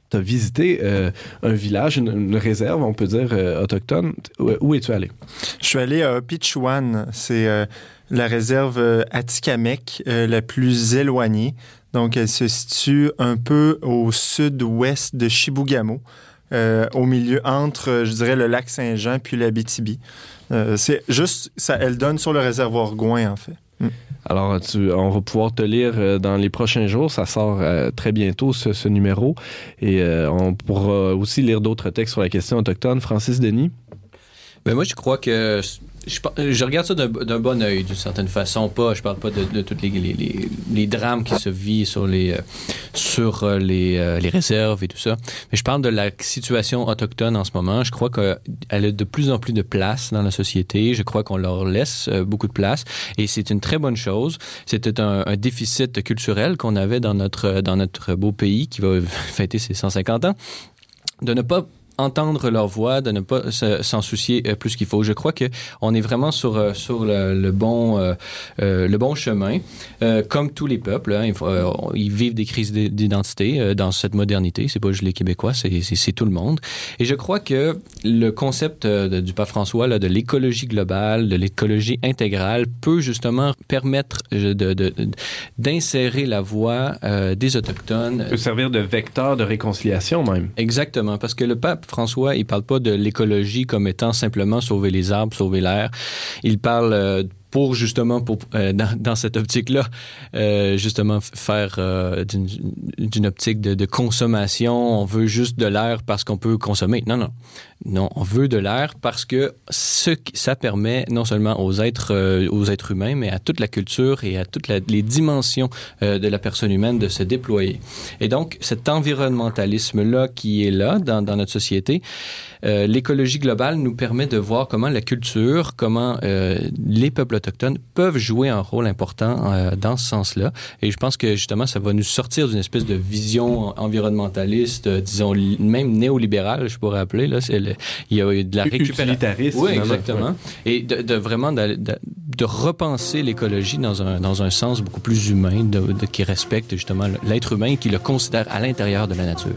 B: tu as visité euh, un village, une, réserve, on peut dire, euh, autochtone. Où, es-tu allé?
D: Je suis allé à Pichuan, c'est euh, la réserve Atikamekw euh, la plus éloignée. Donc, elle se situe un peu au sud-ouest de Chibougamau, au milieu entre, je dirais, le lac Saint-Jean puis l'Abitibi. C'est juste, ça, elle donne sur le réservoir Gouin, en fait.
B: Alors, tu- on va pouvoir te lire euh, dans les prochains jours. Ça sort euh, très bientôt, ce, ce numéro. Et euh, on pourra aussi lire d'autres textes sur la question autochtone. Francis Denis?
C: Ben moi, je crois que je, regarde ça d'un bon œil, d'une certaine façon. Pas, je parle pas de, de tous les, les, drames qui se vivent sur les euh, sur euh, les, euh, les réserves et tout ça. Mais je parle de la situation autochtone en ce moment. Je crois qu'elle a de plus en plus de place dans la société. Je crois qu'on leur laisse beaucoup de place et c'est une très bonne chose. C'était un, un déficit culturel qu'on avait dans notre dans notre beau pays qui va fêter ses 150 ans de ne pas entendre leur voix, de ne pas se- s'en soucier euh, plus qu'il faut. Je crois que on est vraiment sur euh, sur le, le bon euh, le bon chemin. Euh, comme tous les peuples, hein, ils vivent des crises d'identité dans cette modernité. C'est pas juste les Québécois, c'est tout le monde. Et je crois que le concept de- du pape François là, de l'écologie globale, de l'écologie intégrale, peut justement permettre euh, de- de- d'insérer la voix euh, des autochtones
B: peut servir de vecteur de réconciliation même.
C: Exactement, parce que le pape François, il parle pas de l'écologie comme étant simplement sauver les arbres, sauver l'air. Il parle euh, pour justement, euh, dans, cette optique-là, euh, justement faire d'une optique de consommation. On veut juste de l'air parce qu'on peut consommer. Non, non. Non, on veut de l'air parce que ce ça permet non seulement aux êtres, euh, aux êtres humains, mais à toute la culture et à toutes les dimensions euh, de la personne humaine de se déployer. Et donc, cet environnementalisme-là qui est là dans, notre société, euh, l'écologie globale nous permet de voir comment la culture, comment les peuples autochtones peuvent jouer un rôle important dans ce sens-là. Et je pense que justement, ça va nous sortir d'une espèce de vision environnementaliste, disons même néolibérale, je pourrais appeler. Là, le- il y a eu de la récupération. Oui, exactement. Et de, de vraiment de, de- de repenser l'écologie dans un, dans un sens beaucoup plus humain, de, de- qui respecte justement l'être humain et qui le considère à l'intérieur de la nature.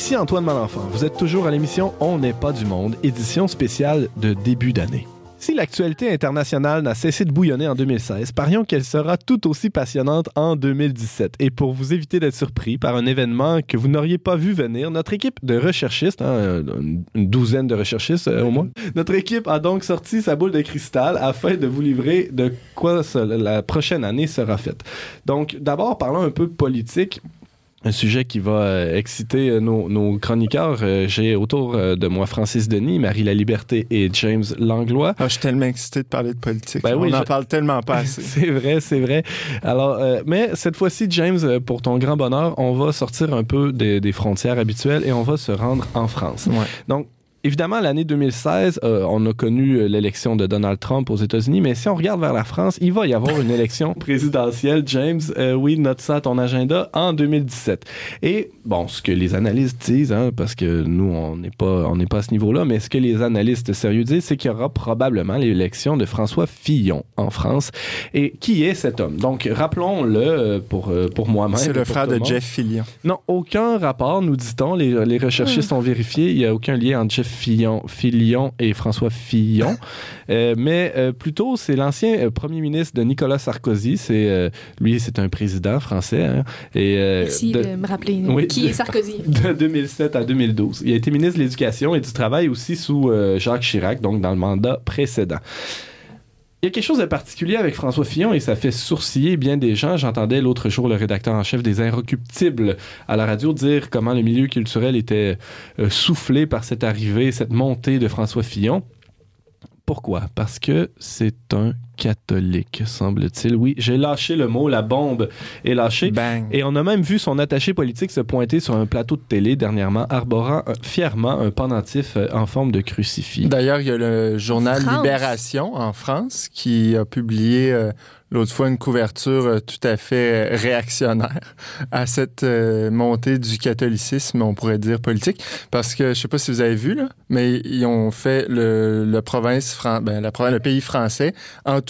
B: Ici Antoine Malenfant. Vous êtes toujours à l'émission On n'est pas du monde, édition spéciale de début d'année. Si l'actualité internationale n'a cessé de bouillonner en 2016, parions qu'elle sera tout aussi passionnante en 2017. Et pour vous éviter d'être surpris par un événement que vous n'auriez pas vu venir, notre équipe de recherchistes, hein, une douzaine de recherchistes euh, au moins, notre équipe a donc sorti sa boule de cristal afin de vous livrer de quoi la prochaine année sera faite. Donc, d'abord, parlons un peu politique. Un sujet qui va euh, exciter euh, nos, nos chroniqueurs. Euh, J'ai autour de moi Francis Denis, Marie La Liberté et James Langlois.
D: Ah, je suis tellement excité de parler de politique.
B: Ben
D: On
B: oui,
D: en
B: je-
D: parle tellement pas assez.
B: C'est vrai, c'est vrai. Alors, euh, mais cette fois-ci, James, pour ton grand bonheur, on va sortir un peu des, des frontières habituelles et on va se rendre en France.
D: Ouais.
B: Donc, évidemment, l'année 2016, euh, on a connu euh, l'élection de Donald Trump aux États-Unis, mais si on regarde vers la France, il va y avoir une élection présidentielle, James. euh, oui, note ça à ton agenda en 2017. Et bon, ce que les analystes disent, hein, parce que nous, on n'est pas, on n'est pas à ce niveau-là, mais ce que les analystes sérieux disent, c'est qu'il y aura probablement l'élection de François Fillon en France. Et qui est cet homme? Donc, rappelons-le pour pour moi-même.
D: C'est le frère de. Jeff Fillion.
B: Non, aucun rapport, nous dit-on. Les, les recherchistes ont vérifié. Il n'y a aucun lien entre Jeff Fillon, Fillon et François Fillon. Euh, mais euh, plutôt, c'est l'ancien euh, premier ministre de Nicolas Sarkozy. C'est Lui, c'est un président français. hein. et,
E: Merci
B: de-
E: de, me rappeler
B: Oui,
E: qui est Sarkozy.
B: de 2007 à 2012. Il a été ministre de l'Éducation et du Travail aussi sous Jacques Chirac, donc dans le mandat précédent. Il y a quelque chose de particulier avec François Fillon et ça fait sourciller bien des gens. J'entendais l'autre jour le rédacteur en chef des Inrecuptibles à la radio dire comment le milieu culturel était euh, soufflé par cette arrivée, cette montée de François Fillon. Pourquoi? Parce que c'est un catholique, semble-t-il. Oui, j'ai lâché le mot, la bombe est lâchée.
D: Bang.
B: Et on a même vu son attaché politique se pointer sur un plateau de télé dernièrement, arborant fièrement un pendentif euh, en forme de crucifix.
D: D'ailleurs, il y a le journal
E: France.
D: Libération en France qui a publié euh, l'autre fois une couverture euh, tout à fait réactionnaire à cette euh, montée du catholicisme, on pourrait dire politique, parce que je sais pas si vous avez vu là, mais ils ont fait le, le province, Fran- ben, la province, le pays français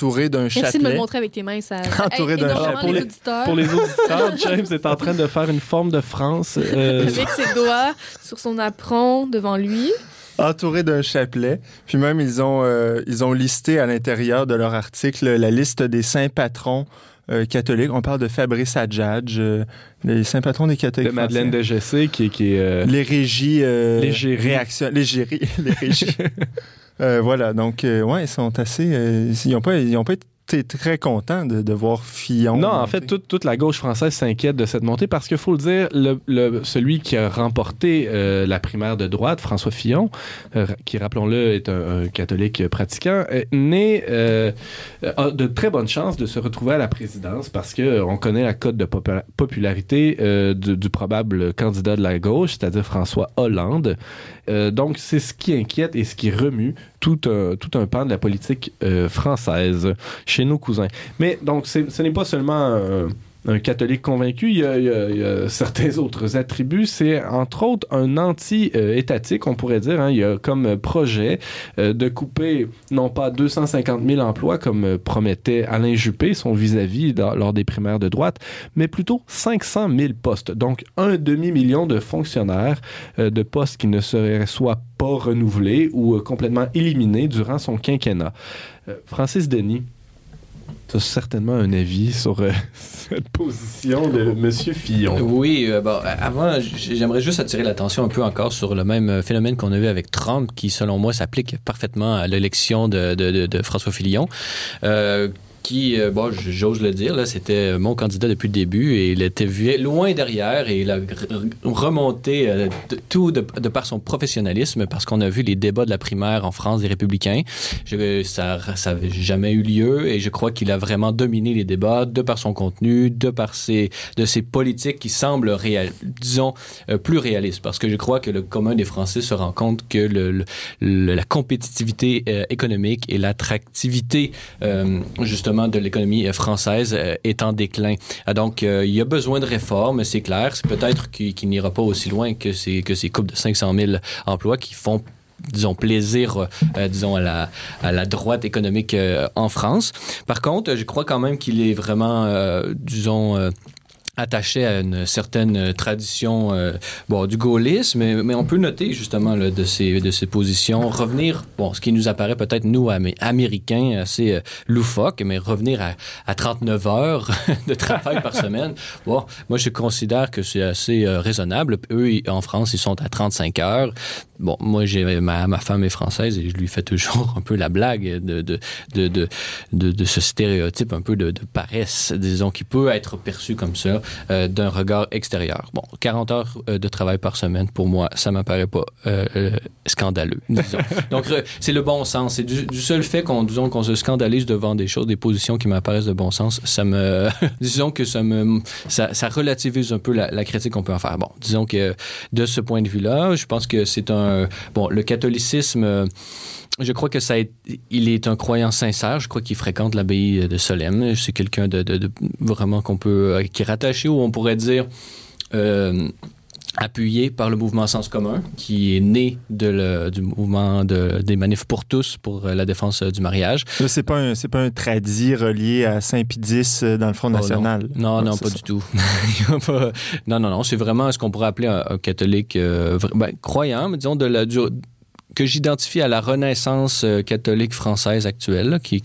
D: entouré d'un
E: Merci de me
D: chapelet.
E: le montrer avec tes mains. Ça
D: Entouré d'un
B: chapeau. Pour
E: les
B: les-
E: auditeurs.
B: Pour les auditeurs, James est en train de faire une forme de France. euh,
E: Avec ses doigts sur son apron devant lui.
D: entouré d'un chapelet. Puis même, ils ont, euh, ils ont listé à l'intérieur de leur article la liste des saints patrons euh, catholiques. On parle de Fabrice Adjadj, euh, les saints patrons des catholiques
B: de Madeleine de Gessé, qui, est- qui est... euh,
D: Les régies... Euh,
B: L'égérie.
D: réaction- l'égérie, les régies. Euh, voilà, donc, euh, ouais, ils sont assez... euh, ils n'ont pas, ils ont pas été très contents de, de voir Fillon.
B: Non, en fait, toute, toute la gauche française s'inquiète de cette montée parce qu'il faut le dire, le, le- celui qui a remporté euh, la primaire de droite, François Fillon, euh, qui, rappelons-le, est un, un catholique pratiquant, euh, né, a de très bonnes chances de se retrouver à la présidence parce que euh, on connaît la cote de popula- popularité du, du probable candidat de la gauche, c'est-à-dire François Hollande. Donc, c'est ce qui inquiète et ce qui remue tout un, tout un pan de la politique euh, française chez nos cousins. Mais donc, ce n'est pas seulement un, un catholique convaincu, il y, a, certains autres attributs. C'est entre autres un anti-étatique, on pourrait dire. hein. Il y a comme projet euh, de couper non pas 250 000 emplois comme euh, promettait Alain Juppé, son vis-à-vis lors des primaires de droite, mais plutôt 500 000 postes. Donc un demi-million de fonctionnaires, euh, de postes qui ne seraient soit pas renouvelés ou complètement éliminés durant son quinquennat. Francis Denis, tu as certainement un avis sur euh, cette position de M. Fillon.
C: Oui, euh, bon, euh, avant, j'aimerais juste attirer l'attention un peu encore sur le même phénomène qu'on a vu avec Trump, qui, selon moi, s'applique parfaitement à l'élection de, de- de- de François Fillon. Euh, qui, euh, bon, j'ose le dire, là, c'était mon candidat depuis le début et il était loin derrière et il a remonté euh, tout de, par son professionnalisme parce qu'on a vu les débats de la primaire en France des Républicains. Ça n'avait jamais eu lieu et je crois qu'il a vraiment dominé les débats de par son contenu, de par ses, de ses politiques qui semblent, disons, euh, plus réalistes. Parce que je crois que le commun des Français se rend compte que le, le- la compétitivité euh, économique et l'attractivité, euh, de l'économie euh, française euh, est en déclin. Ah, donc, euh, il y a besoin de réformes, c'est clair. C'est peut-être qu'il n'ira pas aussi loin que ces, que ces coupes de 500 000 emplois qui font disons, plaisir, euh, disons, à la, à la droite économique euh, en France. Par contre, je crois quand même qu'il est vraiment, euh, disons, euh, attaché à une certaine tradition euh, bon, du gaullisme, mais, mais on peut noter justement là, de, ces, de ces positions, revenir, bon, ce qui nous apparaît peut-être, nous, Amé- Américains, assez euh, loufoque, mais revenir à, à 39 heures de travail par semaine, bon, moi, je considère que c'est assez euh, raisonnable. Eux, ils- en France, ils sont à 35 heures. Bon, moi, j'ai ma, ma femme est française et je lui fais toujours un peu la blague de, de, de, de, ce stéréotype un peu de, de paresse, disons, qui peut être perçu comme ça euh, d'un regard extérieur. Bon, 40 heures euh, de travail par semaine, pour moi, ça m'apparaît pas euh, euh, scandaleux, disons. Donc, c'est le bon sens. C'est du, du seul fait qu'on disons, qu'on se scandalise devant des choses, des positions qui m'apparaissent de bon sens, ça me... disons que ça me... Ça, ça relativise un peu la, la critique qu'on peut en faire. Bon, disons que de ce point de vue-là, je pense que c'est un... Bon, le catholicisme... euh, je crois que ça est, il est un croyant sincère. Je crois qu'il fréquente l'abbaye de Solesmes. C'est quelqu'un de, vraiment qu'on peut, euh, qui est rattaché ou on pourrait dire euh, appuyé par le mouvement Sens commun, qui est né de le- du mouvement de- des manifs pour tous pour euh, la défense euh, du mariage.
D: C'est pas un, c'est pas un tradit relié à Saint-Pidis euh, dans le Front
C: Oh.
D: National.
C: Non, non, pas
D: ça.
C: du tout. Non, non, non. C'est vraiment ce qu'on pourrait appeler un, un catholique euh, ben, croyant, mais disons, de la, du- que j'identifie à la renaissance euh, catholique française actuelle, qui,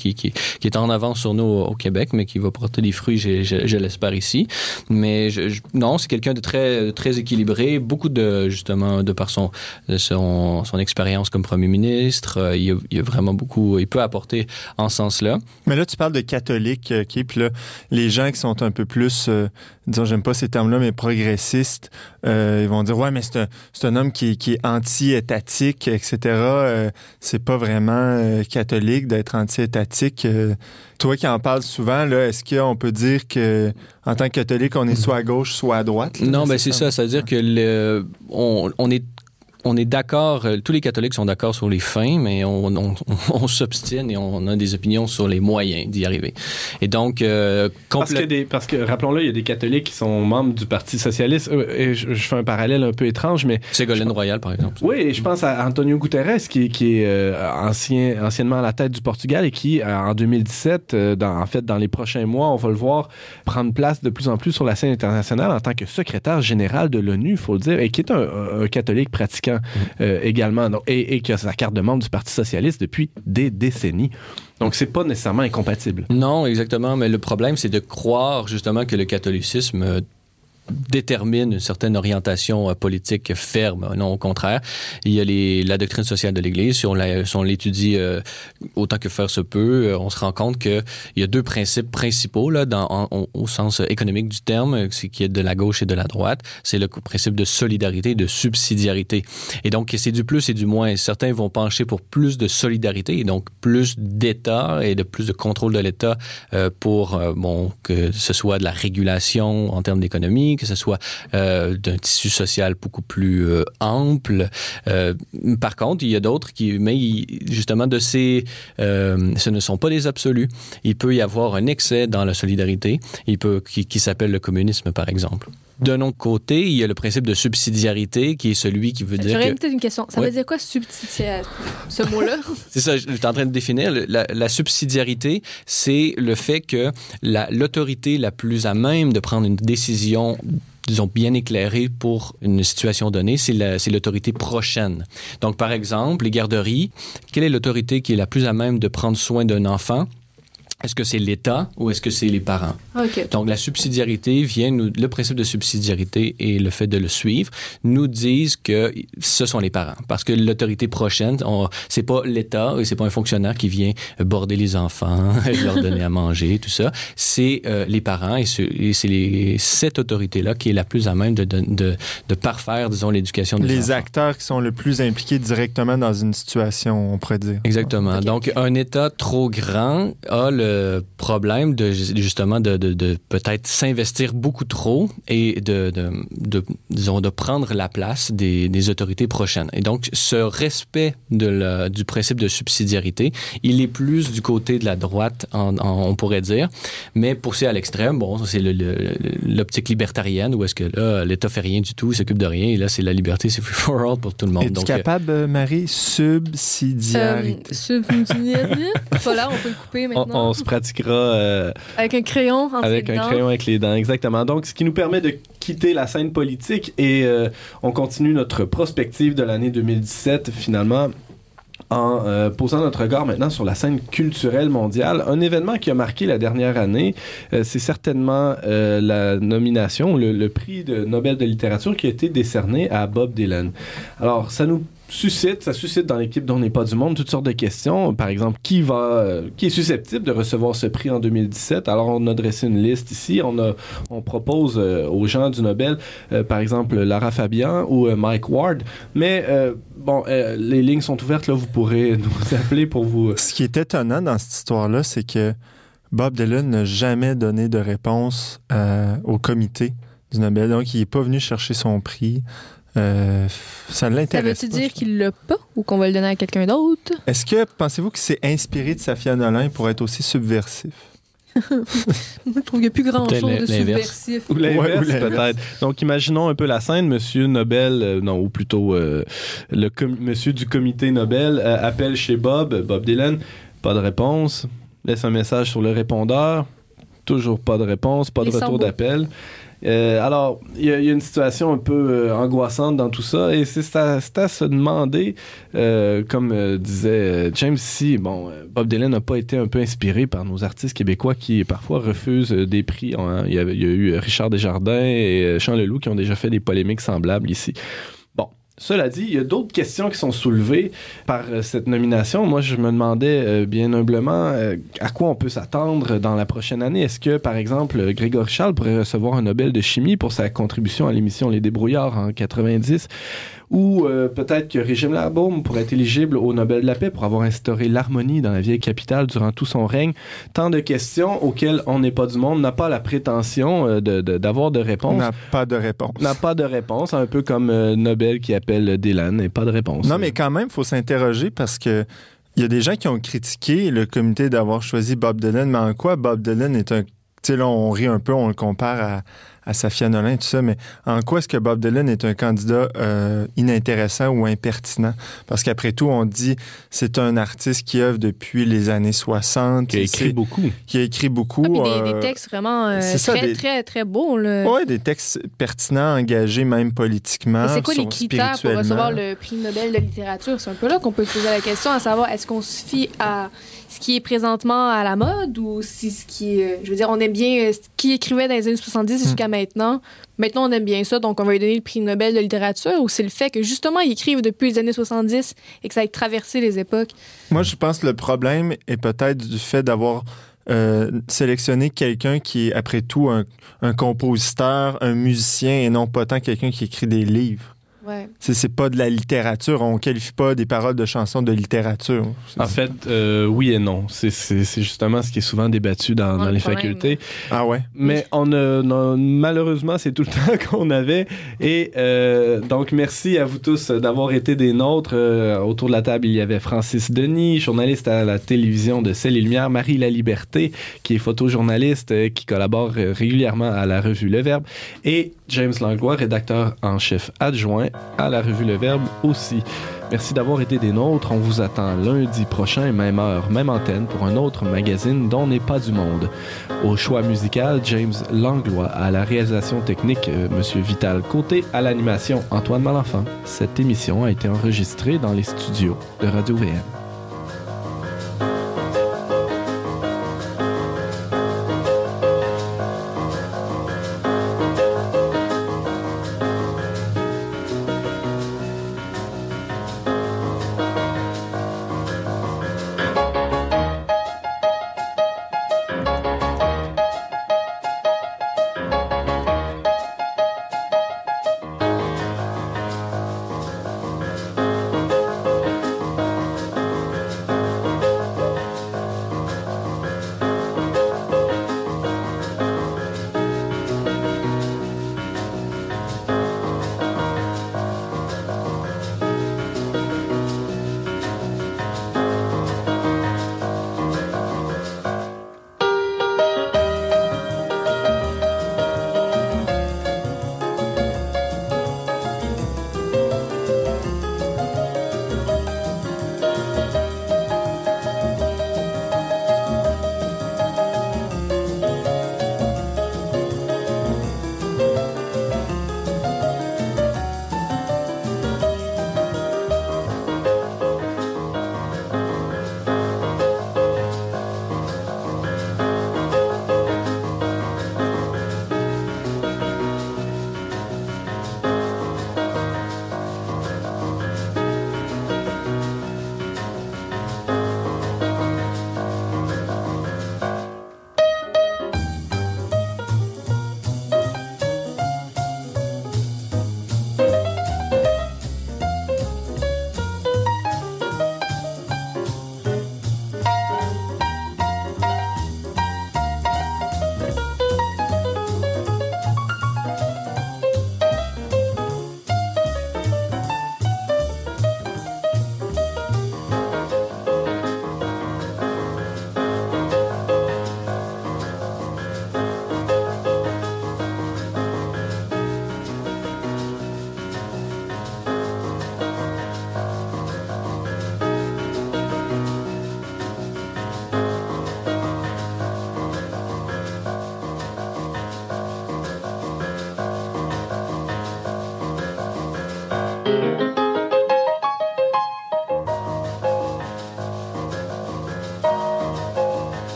C: est en avance sur nous au, Québec, mais qui va porter des fruits, je, l'espère ici. Mais non, c'est quelqu'un de très, équilibré, beaucoup de, justement, de par son, expérience comme premier ministre, euh, il, y a, il a vraiment beaucoup, il peut apporter en ce sens-là.
D: Mais là, tu parles de catholique, euh, OK? Puis là, les gens qui sont un peu plus, euh, disons, j'aime pas ces termes-là, mais progressistes, euh, ils vont dire, ouais, mais c'est un, c'est un homme qui, qui est anti-étatique, etc. Euh, c'est pas vraiment euh, catholique d'être anti-étatique. Euh, toi qui en parles souvent, là, est-ce qu'on peut dire que en tant que catholique, on est soit à gauche, soit à droite? là,
C: Non, ben c'est ça. C'est-à-dire que le, on, on est on est d'accord, euh, tous les catholiques sont d'accord sur les fins, mais on, on, on s'obstine et on a des opinions sur les moyens d'y arriver. Et donc, euh,
B: Parce que, des, parce que rappelons-le, il y a des catholiques qui sont membres du Parti socialiste. Euh, Et je, je fais un parallèle un peu étrange, mais
C: Ségolène Royal, par exemple.
B: oui, et je pense à Antonio Guterres, qui, qui est euh, ancien, anciennement à la tête du Portugal et qui, en 2017, euh, dans, en fait, dans les prochains mois, on va le voir prendre place de plus en plus sur la scène internationale en tant que secrétaire général de l'ONU, il faut le dire, et qui est un catholique pratiquant euh, également, et, et qui a sa carte de membre du Parti socialiste depuis des décennies. Donc, c'est pas nécessairement incompatible.
C: Non, exactement. Mais le problème, c'est de croire justement que le catholicisme euh, détermine une certaine orientation euh, politique ferme. Non, au contraire. Il y a les, la doctrine sociale de l'Église. Si on l'étudie euh, autant que faire se peut, euh, on se rend compte qu'il y a deux principes principaux là, dans, au sens économique du terme, c'est qui est de la gauche et de la droite. C'est le principe de solidarité et de subsidiarité. Et donc, c'est du plus et du moins. Certains vont pencher pour plus de solidarité et donc plus d'État et de plus de contrôle de l'État pour, bon, que ce soit de la régulation en termes d'économie, que ce soit euh, d'un tissu social beaucoup plus euh, ample. Euh, par contre, il y a d'autres qui, mais justement, de ces, ce ne sont pas des absolus. Il peut y avoir un excès dans la solidarité, il peut, qui s'appelle le communisme, par exemple. D'un autre côté, il y a le principe de subsidiarité, qui est celui qui veut dire
E: J'aurais
C: que...
E: peut-être une question. Ça
C: Ouais.
E: veut dire quoi subsidiaire, ce mot-là?
C: C'est ça, je suis en train de définir. La, la subsidiarité, c'est le fait que la- l'autorité la, plus à même de prendre une décision disons, bien éclairée pour une situation donnée, c'est la- c'est l'autorité prochaine. Donc, par exemple, les garderies, quelle est l'autorité qui est la plus à même de prendre soin d'un enfant? Est-ce que c'est l'État ou est-ce que c'est les parents? Donc, la subsidiarité vient, nous, le principe de subsidiarité et le fait de le suivre nous disent que ce sont les parents. Parce que l'autorité prochaine, c'est pas l'État et c'est pas un fonctionnaire qui vient border les enfants, leur donner à manger, tout ça. C'est euh, les parents et, ce- et c'est les- cette autorité-là qui est la plus à même de, de, de, de parfaire, disons, l'éducation des
D: Les
C: enfants.
D: acteurs qui sont le plus impliqués directement dans une situation, on pourrait dire.
C: Exactement. Donc, un État trop grand a le problème de justement de, de, de peut-être s'investir beaucoup trop et de, de, de, disons, de prendre la place des, des autorités prochaines. Et donc, ce respect de la- du principe de subsidiarité, il est plus du côté de la droite, en- en- on pourrait dire. Mais poussé à l'extrême, bon, ça, c'est l'optique libertarienne où est-ce que là, l'État fait rien du tout, il s'occupe de rien, et là, c'est la liberté, c'est free for all pour tout le monde.
D: Es-tu
C: euh,
D: capable, euh, Marie, subsidiarité?
E: Euh, subsidiarité? voilà, on peut le couper
B: On,
E: maintenant.
B: on se pratiquera euh,
E: Avec un crayon entre
B: avec
E: les
B: un
E: dents.
B: crayon avec les dents, exactement. Donc, ce qui nous permet de quitter la scène politique et euh, on continue notre prospective de l'année 2017 finalement en euh, posant notre regard maintenant sur la scène culturelle mondiale. Un événement qui a marqué la dernière année, euh, c'est certainement euh, la nomination, le, le prix de Nobel de littérature qui a été décerné à Bob Dylan. Alors, ça nous suscite, ça suscite dans l'équipe dont n'est pas du monde toutes sortes de questions. Par exemple, qui va, euh, qui est susceptible de recevoir ce prix en 2017 Alors, on a dressé une liste ici. On a, on propose euh, aux gens du Nobel, euh, par exemple, Lara Fabian ou Mike Ward. Mais bon, les lignes sont ouvertes. Là, vous pourrez nous appeler pour vous.
D: Ce qui est étonnant dans cette histoire-là, c'est que Bob Dylan n'a jamais donné de réponse au comité du Nobel. Donc, il n'est pas venu chercher son prix. Euh, ça ne
E: Ça
D: l'intéresse
E: veut-tu dire qu'il l'a pas ou qu'on va le donner à quelqu'un d'autre?
D: Est-ce que pensez-vous que c'est inspiré de Safia Nolin pour être aussi subversif?
E: Moi, je trouve qu'il n'y a plus grand-chose
C: Peut-être
E: de subversif.
B: Ou l'inverse,
D: Ouais,
B: peut-être. Donc, imaginons un peu la scène. Monsieur Nobel, euh, non, ou plutôt euh, le com- monsieur du comité Nobel euh, appelle chez Bob, Bob Dylan. Pas de réponse. Laisse un message sur le répondeur. Toujours pas de réponse, pas de
E: Les
B: retour d'appel. Euh, alors, il y, a une situation un peu euh, angoissante dans tout ça, et c'est à, se demander, euh, comme disait James, si bon, Bob Dylan n'a pas été un peu inspiré par nos artistes québécois qui parfois refusent des prix. hein. Il, y y a eu Richard Desjardins et Jean Leloup qui ont déjà fait des polémiques semblables ici. Cela dit, il y a d'autres questions qui sont soulevées par euh, cette nomination. Moi, je me demandais euh, bien humblement euh, à quoi on peut s'attendre dans la prochaine année? Est-ce que, par exemple, Grégory Charles pourrait recevoir un Nobel de chimie pour sa contribution à l'émission Les Débrouillards en 90? Ou euh, peut-être que Régime Labaume pourrait être éligible au Nobel de la paix pour avoir instauré l'harmonie dans la vieille capitale durant tout son règne. Tant de questions auxquelles on n'est pas du monde, n'a pas la prétention euh, de- de- d'avoir de,
D: On
B: réponse.
D: n'a pas de réponse.
B: N'a pas de réponse, un peu comme euh, Nobel qui appelle Dylan et pas de réponse.
D: Non, mais quand même, il faut s'interroger parce que il y a des gens qui ont critiqué le comité d'avoir choisi Bob Dylan, mais en quoi Bob Dylan est un. Tu sais, là, on rit un peu, on le compare à, à Safia Nolin, tout ça, mais en quoi est-ce que Bob Dylan est un candidat euh, inintéressant ou impertinent? Parce qu'après tout, on dit c'est un artiste qui œuvre depuis les années 60.
B: qui a écrit beaucoup.
D: qui a écrit beaucoup.
E: Ah, des,
D: euh,
E: des textes vraiment euh,
D: ça,
E: très,
D: des-
E: très, très beaux. Là.
D: Ouais, des textes pertinents, engagés même politiquement.
E: Et c'est quoi les critères pour recevoir le prix Nobel de littérature? C'est un peu là qu'on peut se poser la question, à savoir est-ce qu'on se fie à ce qui est présentement à la mode ou si ce qui est. Je veux dire, on aime bien euh, ce qui écrivait dans les années 70
D: Hmm.
E: jusqu'à maintenant. Maintenant, on aime bien ça, donc on va lui donner le prix Nobel de littérature ou c'est le fait que justement, ils écrivent depuis les années 70 et que ça ait traversé les époques?
D: Moi, je pense que le problème est peut-être du fait d'avoir euh, sélectionné quelqu'un qui est, après tout, un, un compositeur, un musicien et non pas tant quelqu'un qui écrit des livres.
E: Ouais.
D: C'est, pas de la littérature. On qualifie pas des paroles de chansons de littérature.
B: En fait, euh, oui et non. C'est- justement ce qui est souvent débattu dans,
E: Ouais,
B: dans
E: le
B: les facultés.
D: Ah ouais?
B: Mais on a, on a- malheureusement, c'est tout le temps qu'on avait. Et euh, donc, merci à vous tous d'avoir été des nôtres. Euh, autour de la table, il y avait Francis Denis, journaliste à la télévision de Celle et Lumière, Marie La Liberté, qui est photojournaliste, euh, qui collabore régulièrement à la revue Le Verbe, et James Langlois, rédacteur en chef adjoint à la revue Le Verbe aussi. Merci d'avoir été des nôtres. On vous attend lundi prochain, même heure, même antenne, pour un autre magazine dont n'est pas du monde. Au choix musical, James Langlois. À la réalisation technique, euh, Monsieur Vital Côté. À l'animation, Antoine Malenfant. Cette émission a été enregistrée dans les studios de Radio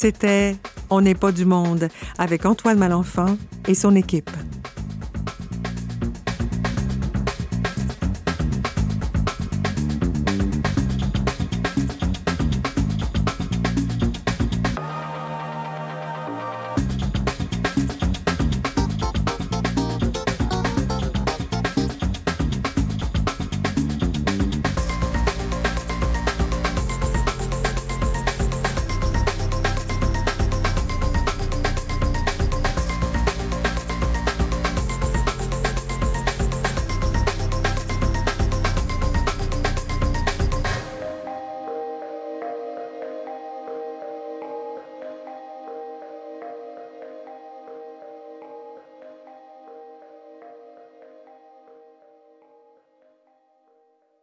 A: C'était On n'est pas du monde avec Antoine Malenfant et son équipe.